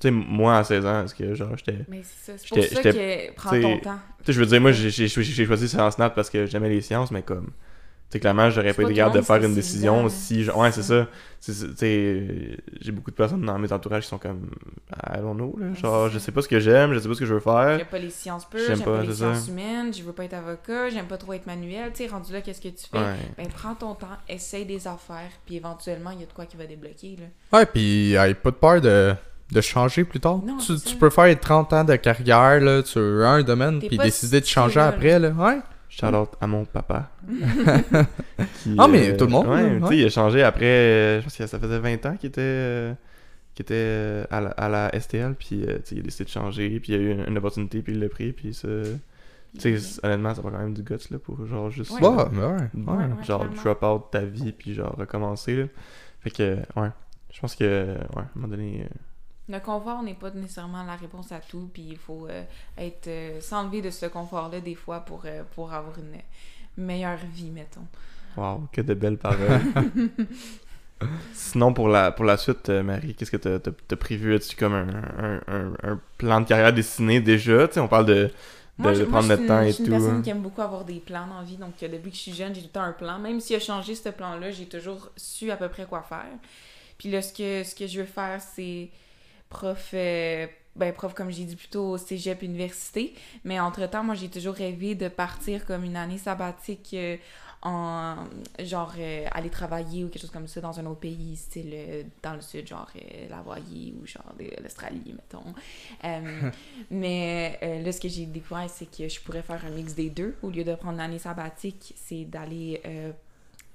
Tu sais, moi à 16 ans, est-ce que genre j'étais. Mais c'est ça, c'est pour ça que prends ton temps. Tu sais, je veux dire, moi j'ai choisi Sciences Nat parce que j'aimais les sciences, mais comme. Tu sais, clairement, j'aurais pas été capable de faire une décision si. là. Ouais, c'est ça. J'ai beaucoup de personnes dans mes entourages qui sont comme. I don't know, là. Ouais, Genre, je sais pas ce que j'aime, je sais pas ce que je veux faire. J'aime pas les sciences pures, J'aime pas, pas, les ça. sciences humaines, je veux pas être avocat, j'aime pas trop être manuel. Tu sais, rendu là, qu'est-ce que tu fais? Ouais. Ben, prends ton temps, essaye des affaires, puis éventuellement, il y a de quoi qui va débloquer, là. Ouais, puis pas de peur de, de changer plus tard. Non, tu, tu peux faire 30 ans de carrière là, sur un domaine, puis décider de changer là, après. Là. Ouais. Shout out à mon papa. Qui, Ah, mais euh, tout le monde, Ouais, là, tu sais, ouais. il a changé après. euh, Je pense que ça faisait 20 ans qu'il était. euh, qu'il était euh, à la, à la STL, puis euh, tu sais, il a décidé de changer, puis il a eu une, une opportunité, puis il l'a pris, puis ça. Tu sais, honnêtement, ça va quand même du guts, là, pour genre juste. Ouais. Ouais, mais ouais. euh, ouais. Ouais. genre drop out ta vie, puis genre recommencer, là. Fait que, ouais. Je pense que, ouais, à un moment donné. Le confort n'est pas nécessairement la réponse à tout, puis il faut euh, être euh, s'enlever de ce confort-là des fois pour, euh, pour avoir une meilleure vie, mettons. Waouh, que de belles paroles. Sinon, pour la, pour la suite, Marie, qu'est-ce que t'as t'as- t'as prévu? As-tu comme un, un, un, un plan de carrière dessiné déjà? Tu on parle de, de, Moi, de prendre notre temps une, et je suis une tout. personne hein. qui aime beaucoup avoir des plans dans la vie, donc depuis que je suis jeune, j'ai tout le temps un plan. Même s'il a changé ce plan-là, j'ai toujours su à peu près quoi faire. Puis là, ce que, ce que je veux faire, c'est prof, euh, ben, prof, comme j'ai dit plus tôt, au cégep université. Mais entre-temps, moi, j'ai toujours rêvé de partir comme une année sabbatique euh, en, genre, euh, aller travailler ou quelque chose comme ça dans un autre pays, style dans le sud, genre l'Hawaï ou genre l'Australie, mettons. Mais là, ce que j'ai découvert, c'est que je pourrais faire un mix des deux. Au lieu de prendre l'année sabbatique, c'est d'aller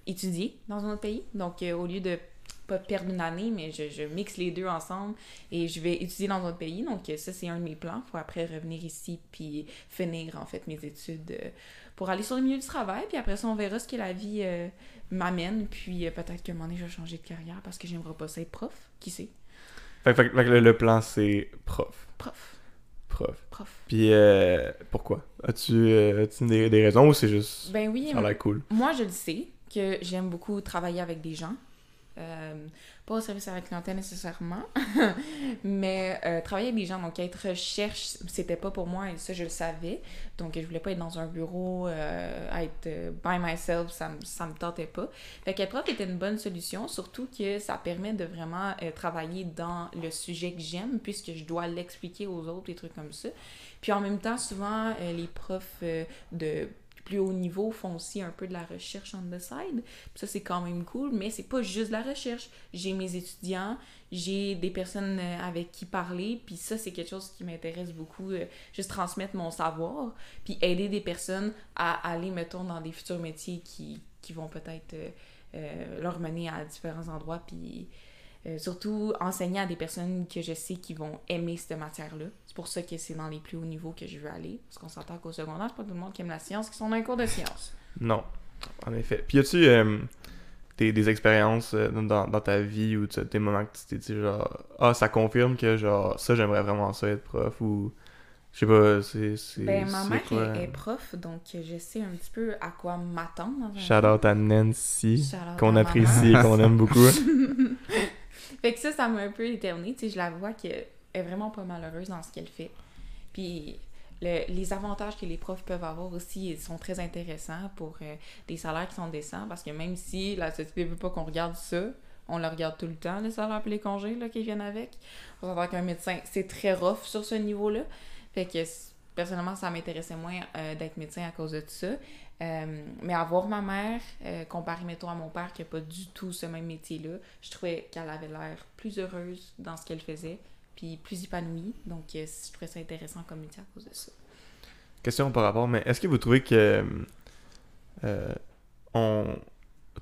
étudier dans un autre pays. Donc, au lieu de pas perdre une année, mais je, je mixe les deux ensemble et je vais étudier dans un autre pays. Donc, euh, ça, c'est un de mes plans. Faut après revenir ici puis finir, en fait, mes études euh, pour aller sur le milieu du travail. Puis après ça, on verra ce que la vie euh, m'amène. Puis euh, peut-être qu'à un moment donné, je vais changer de carrière parce que j'aimerais pas ça être prof. Qui sait? Fait, que- fait que- fait que le, le plan, c'est prof. Prof. Prof. Prof. Puis, pourquoi? As-tu as-tu des, des raisons ou c'est juste. Ben oui, Ça a cool? Moi, je le sais que j'aime beaucoup travailler avec des gens. Euh, pas au service à la clientèle nécessairement, mais euh, travailler avec des gens, donc être recherche, c'était pas pour moi ça, je le savais. Donc, je voulais pas être dans un bureau, euh, être by myself, ça, ça me tentait pas. Fait qu'être prof était une bonne solution, surtout que ça permet de vraiment travailler dans le sujet que j'aime, puisque je dois l'expliquer aux autres, des trucs comme ça. Puis en même temps, souvent, les profs de plus haut niveau font aussi un peu de la recherche on the side. Puis ça, c'est quand même cool, mais c'est pas juste de la recherche. J'ai mes étudiants, j'ai des personnes euh, avec qui parler, puis ça, c'est quelque chose qui m'intéresse beaucoup. euh, juste transmettre mon savoir, puis aider des personnes à aller, mettons, dans des futurs métiers qui, qui vont peut-être euh, leur mener à différents endroits, puis euh, surtout enseigner à des personnes que je sais qui vont aimer cette matière-là. C'est pour ça que c'est dans les plus hauts niveaux que je veux aller. Parce qu'on s'entend qu'au secondaire, c'est pas tout le monde qui aime la science, qui sont dans un cours de science. Non, en effet. Puis, as-tu euh, des, des expériences euh, dans, dans ta vie où tu as des moments que tu t'es dit, genre, ah, ça confirme que, genre, ça, j'aimerais vraiment ça être prof ou. Je sais pas, c'est. c'est- Ben, ma mère quoi? est, est prof, donc je sais un petit peu à quoi m'attendre. Shout out à Nancy, qu'on apprécie et qu'on aime beaucoup. Fait que ça, ça m'a un peu sais, je la vois qu'elle est vraiment pas malheureuse dans ce qu'elle fait. Puis le- les avantages que les profs peuvent avoir aussi sont très intéressants pour euh, des salaires qui sont décents. Parce que même si la société veut pas qu'on regarde ça, on le regarde tout le temps, les salaires et les congés là, qui viennent avec. On s'entend qu'un médecin, c'est très rough sur ce niveau-là. Fait que personnellement, ça m'intéressait moins euh, d'être médecin à cause de tout ça. Euh, mais avoir ma mère, euh, comparé, mettons, à mon père qui n'a pas du tout ce même métier-là, je trouvais qu'elle avait l'air plus heureuse dans ce qu'elle faisait, puis plus épanouie. Donc, euh, je trouvais ça intéressant comme métier à cause de ça. Question par rapport, mais est-ce que vous trouvez que. euh, on...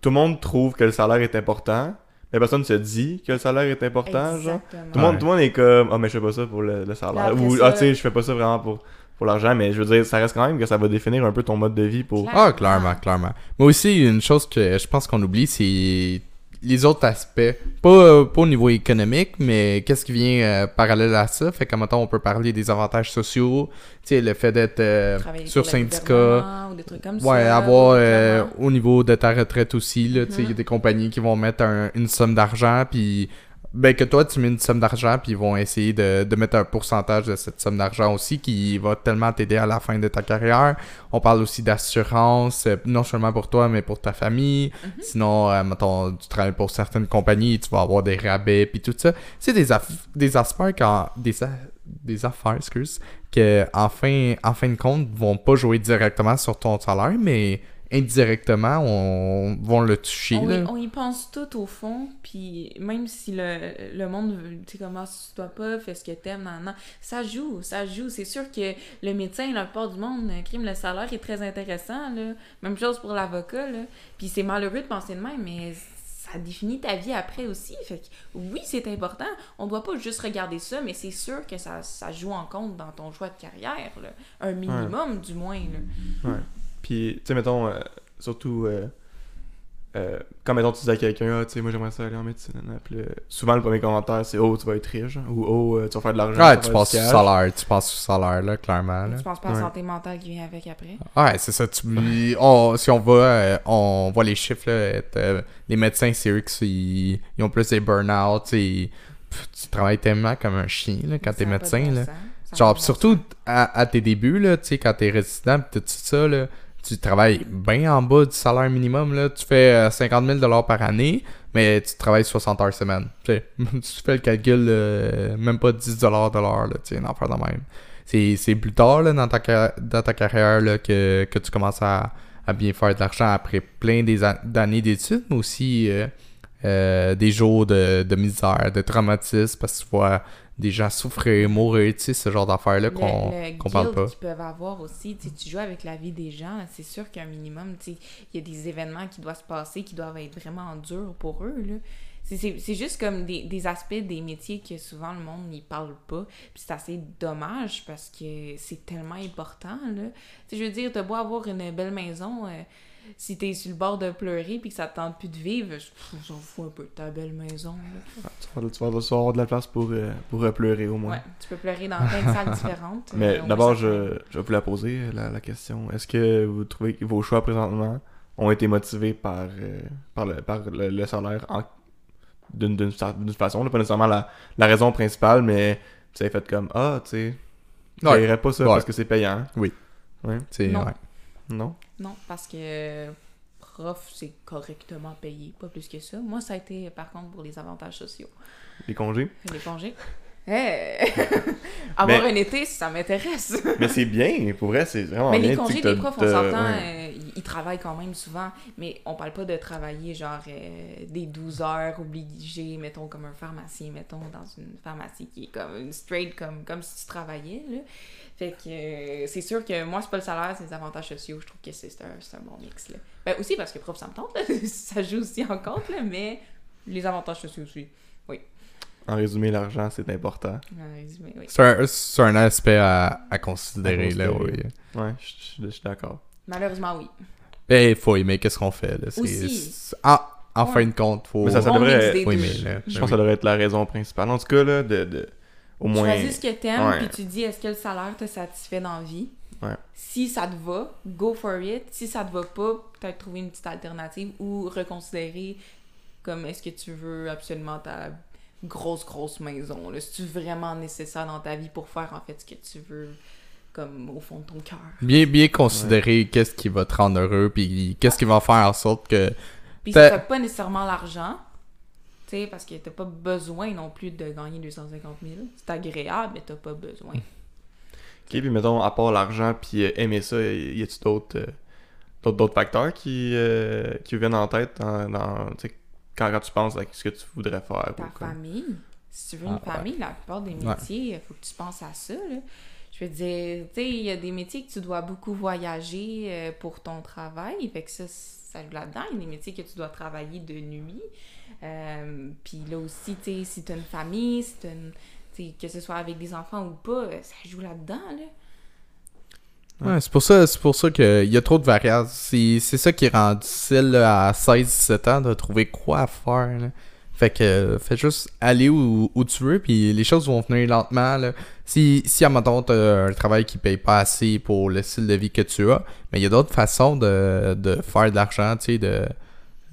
Tout le monde trouve que le salaire est important, mais personne ne se dit que le salaire est important, genre? Tout le, monde, Ouais. tout le monde est comme Ah, mais je fais pas ça pour le, le salaire. Ou ça- Ah, tu sais, je fais pas ça vraiment pour, pour l'argent, mais je veux dire, ça reste quand même que ça va définir un peu ton mode de vie pour. Ah, clairement, clairement. Moi aussi, une chose que je pense qu'on oublie, c'est les autres aspects. Pas, euh, pas au niveau économique, mais qu'est-ce qui vient euh, parallèle à ça? Fait qu'à on peut parler des avantages sociaux, tu sais, le fait d'être euh, sur syndicat. Ou des trucs comme Ouais, ça, avoir euh, au niveau de ta retraite aussi, là, tu sais, il y a Mhm. des compagnies qui vont mettre un- une somme d'argent, puis ben que toi tu mets une somme d'argent, puis ils vont essayer de, de mettre un pourcentage de cette somme d'argent aussi qui va tellement t'aider à la fin de ta carrière. On parle aussi d'assurance, euh, non seulement pour toi, mais pour ta famille. Mhm. Sinon, euh, mettons, tu travailles pour certaines compagnies, tu vas avoir des rabais, puis tout ça. C'est des, des aspects quand des, a- des affaires, excuse, que en fin, en fin de compte vont pas jouer directement sur ton salaire, mais indirectement on vont le toucher. On là. y, on y pense tout au fond, puis même si le, le monde, veut- tu sais, comment si tu dois pas, fais ce que t'aimes, nan, nan, ça joue, ça joue. C'est sûr que le médecin, la plupart du monde, euh, crime, le salaire est très intéressant, là. Même chose pour l'avocat, là. Puis c'est malheureux de penser de même, mais ça définit ta vie après aussi. Fait que oui, c'est important. On doit pas juste regarder ça, mais c'est sûr que ça, ça joue en compte dans ton choix de carrière, là. Un minimum, du moins, là. Puis, tu sais, mettons, euh, surtout euh, euh, quand mettons tu dis à quelqu'un, ah, tu sais, moi j'aimerais ça aller en médecine, puis souvent le premier commentaire c'est oh, tu vas être riche, hein, ou oh, euh, tu vas faire de l'argent. Ouais, tu au cash. salaire, tu penses au salaire, là, clairement. Là. Tu penses pas à la Ouais. santé mentale qui vient avec après? Ouais, c'est ça. Tu, on- si on voit, euh, on voit les chiffres, là, être, euh, les médecins, c'est eux qui ils, ils ont plus des burn-out. pff, Tu travailles tellement comme un chien là, quand t'es médecin. là. Genre, surtout à tes débuts, là, tu sais, quand t'es résident, pis tout ça, là, tu travailles bien en bas du salaire minimum. Là. Tu fais euh, 50 000 par année, mais tu travailles 60 heures semaine. Tu fais le calcul, euh, même pas 10 de l'heure, une affaire de même. C'est plus tard dans, ta, carrière là, que, que tu commences à, bien faire de l'argent après plein d'années d'études, mais aussi euh, euh, des jours de, de misère, de traumatisme, parce que tu vois des gens souffrir, mourir, tu sais, ce genre d'affaires-là qu'on qu'on parle pas. qu'ils peuvent avoir aussi, tu tu joues avec la vie des gens, c'est sûr qu'un minimum, tu sais, il y a des événements qui doivent se passer, qui doivent être vraiment durs pour eux, là. C'est juste comme des, des aspects des métiers que souvent le monde n'y parle pas. Puis c'est assez dommage parce que c'est tellement important, là. Tu sais, je veux dire, t'as beau avoir une belle maison, euh, si t'es sur le bord de pleurer puis que ça te tente plus de vivre, je je- j'en fous un peu de ta belle maison, là. Tu vas, tu vas- tu vas avoir de la place pour, euh, pour euh, pleurer au moins. Ouais, tu peux pleurer dans plein de salles différentes. Mais euh, d'abord, je, je vais vous la poser, la, la question. Est-ce que vous trouvez que vos choix présentement ont été motivés par, euh, par, le, par le, le salaire en- d'une façon, là, pas nécessairement la, la raison principale, mais vous avez fait comme Ah, tu sais, je payerais pas ça Ouais. parce que c'est payant. Oui. Ouais. Non. ouais. Non? Non, parce que prof, c'est correctement payé, pas plus que ça. Moi, ça a été, par contre, pour les avantages sociaux. Les congés? Les congés. Hey! Avoir Mais- un été, ça m'intéresse. Mais c'est bien, pour vrai, c'est vraiment Mais bien. les congés des profs, on s'entend, ouais. euh, ils- travaillent quand même souvent, mais on parle pas de travailler genre euh, des 12 heures obligées, mettons comme un pharmacien, mettons dans une pharmacie qui est comme une straight comme, comme si tu travaillais. Là. Fait que euh, c'est sûr que moi, c'est pas le salaire, c'est les avantages sociaux. Je trouve que c'est un, un bon mix. Là. Ben aussi parce que prof, ça me tente, là. ça joue aussi en compte, là, mais les avantages sociaux aussi. En résumé, l'argent, c'est important. En résumé, oui. C'est un, c'est un aspect à, à considérer, À là, oui. Ouais, je je- je suis d'accord. Malheureusement, oui. Ben, il faut aimer qu'est-ce qu'on fait, là. C'est- Aussi. c'est- En, en Ouais. fin de compte, faut... Mais ça, ça devrait- mix des Oui, deux. mais là, Je ben pense que ça oui. devrait être la raison principale. En tout cas, là, de, de au moins. Choisis ce que t'aimes, Ouais. puis tu dis est-ce que le salaire te satisfait dans la vie? Ouais. Si ça te va, go for it. Si ça te va pas, peut-être trouver une petite alternative ou reconsidérer comme est-ce que tu veux absolument ta grosse, grosse maison. Là. C'est-tu vraiment nécessaire dans ta vie pour faire en fait ce que tu veux comme au fond de ton cœur? Bien, bien considérer qu'est-ce qui va te rendre heureux, puis qu'est-ce qui va faire en sorte que... Puis T'as- ça fait pas nécessairement l'argent. Tu sais, parce que t'as pas besoin non plus de gagner 250 000. C'est agréable, mais t'as pas besoin. Ok, puis mettons, à part l'argent, puis euh, aimer ça, y a-tu d'autres euh, d'autres- facteurs qui, euh, qui viennent en tête dans, dans, quand, quand tu penses à ce que tu voudrais faire? Ta ou comme- famille. Si tu veux Ah, une famille, la plupart des métiers, il faut que tu penses à ça. Là. Je veux dire, tu sais, il y a des métiers que tu dois beaucoup voyager euh, pour ton travail. Fait que ça, ça joue là-dedans. Il y a des métiers que tu dois travailler de nuit. Euh, Puis là aussi, tu sais, si tu as une famille, si t'as une- tu sais, que ce soit avec des enfants ou pas, euh, ça joue là-dedans. Là. Ouais, c'est pour ça, c'est pour ça qu'il y a trop de variables. C'est ça qui rend difficile à 16-17 ans de trouver quoi faire. là. Fait que fais juste aller où, où tu veux, puis les choses vont venir lentement. Là. Si, si à tu t'as un travail qui paye pas assez pour le style de vie que tu as, mais il y a d'autres façons de, de faire de l'argent, tu sais, de,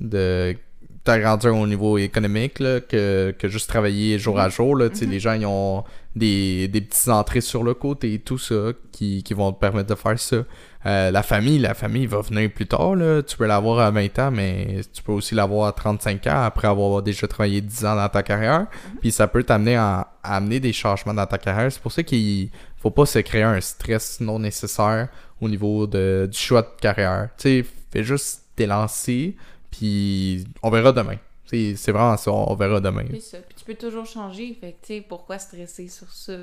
de t'agrandir au niveau économique là, que, que juste travailler jour à jour. Là, sais, Les gens ils ont des, des petites entrées sur le côté et tout ça qui, qui vont te permettre de faire ça. Euh, la famille, la famille va venir plus tard. Là. Tu peux l'avoir à 20 ans, mais tu peux aussi l'avoir à 35 ans après avoir déjà travaillé 10 ans dans ta carrière. Puis ça peut t'amener à, à amener des changements dans ta carrière. C'est pour ça qu'il faut pas se créer un stress non nécessaire au niveau de, du choix de carrière. Tu sais, fais juste t'élancer, puis on verra demain. C'est vraiment ça, on verra demain. C'est ça. Puis tu peux toujours changer. Fait tu sais, pourquoi stresser sur ça?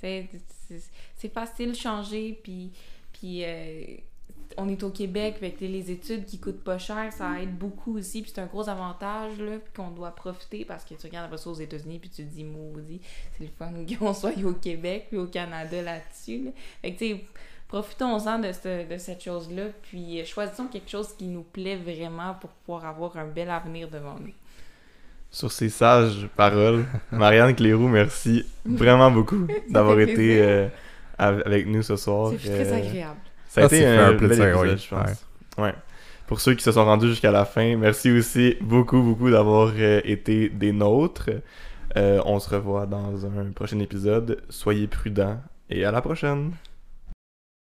C'est- facile de changer, puis, puis euh, on est au Québec, fait que les études qui coûtent pas cher, ça aide beaucoup aussi, puis c'est un gros avantage, là, qu'on doit profiter, parce que tu regardes après ça aux États-Unis, puis tu te dis, maudit, c'est le fun qu'on soit au Québec, puis au Canada là-dessus, là. Fait que, tu sais, profitons-en de, ce- de cette chose-là, puis euh, choisissons quelque chose qui nous plaît vraiment pour pouvoir avoir un bel avenir devant nous. Sur ces sages paroles, Marianne Clérou, merci vraiment beaucoup d'avoir été euh, av- avec nous ce soir. C'est très Euh, agréable. Ça a Ah, été un, un bel plaisir, épisode, oui. je pense. Ouais. Pour ceux qui se sont rendus jusqu'à la fin, merci aussi beaucoup, beaucoup d'avoir euh, été des nôtres. Euh, on se revoit dans un prochain épisode. Soyez prudents et à la prochaine.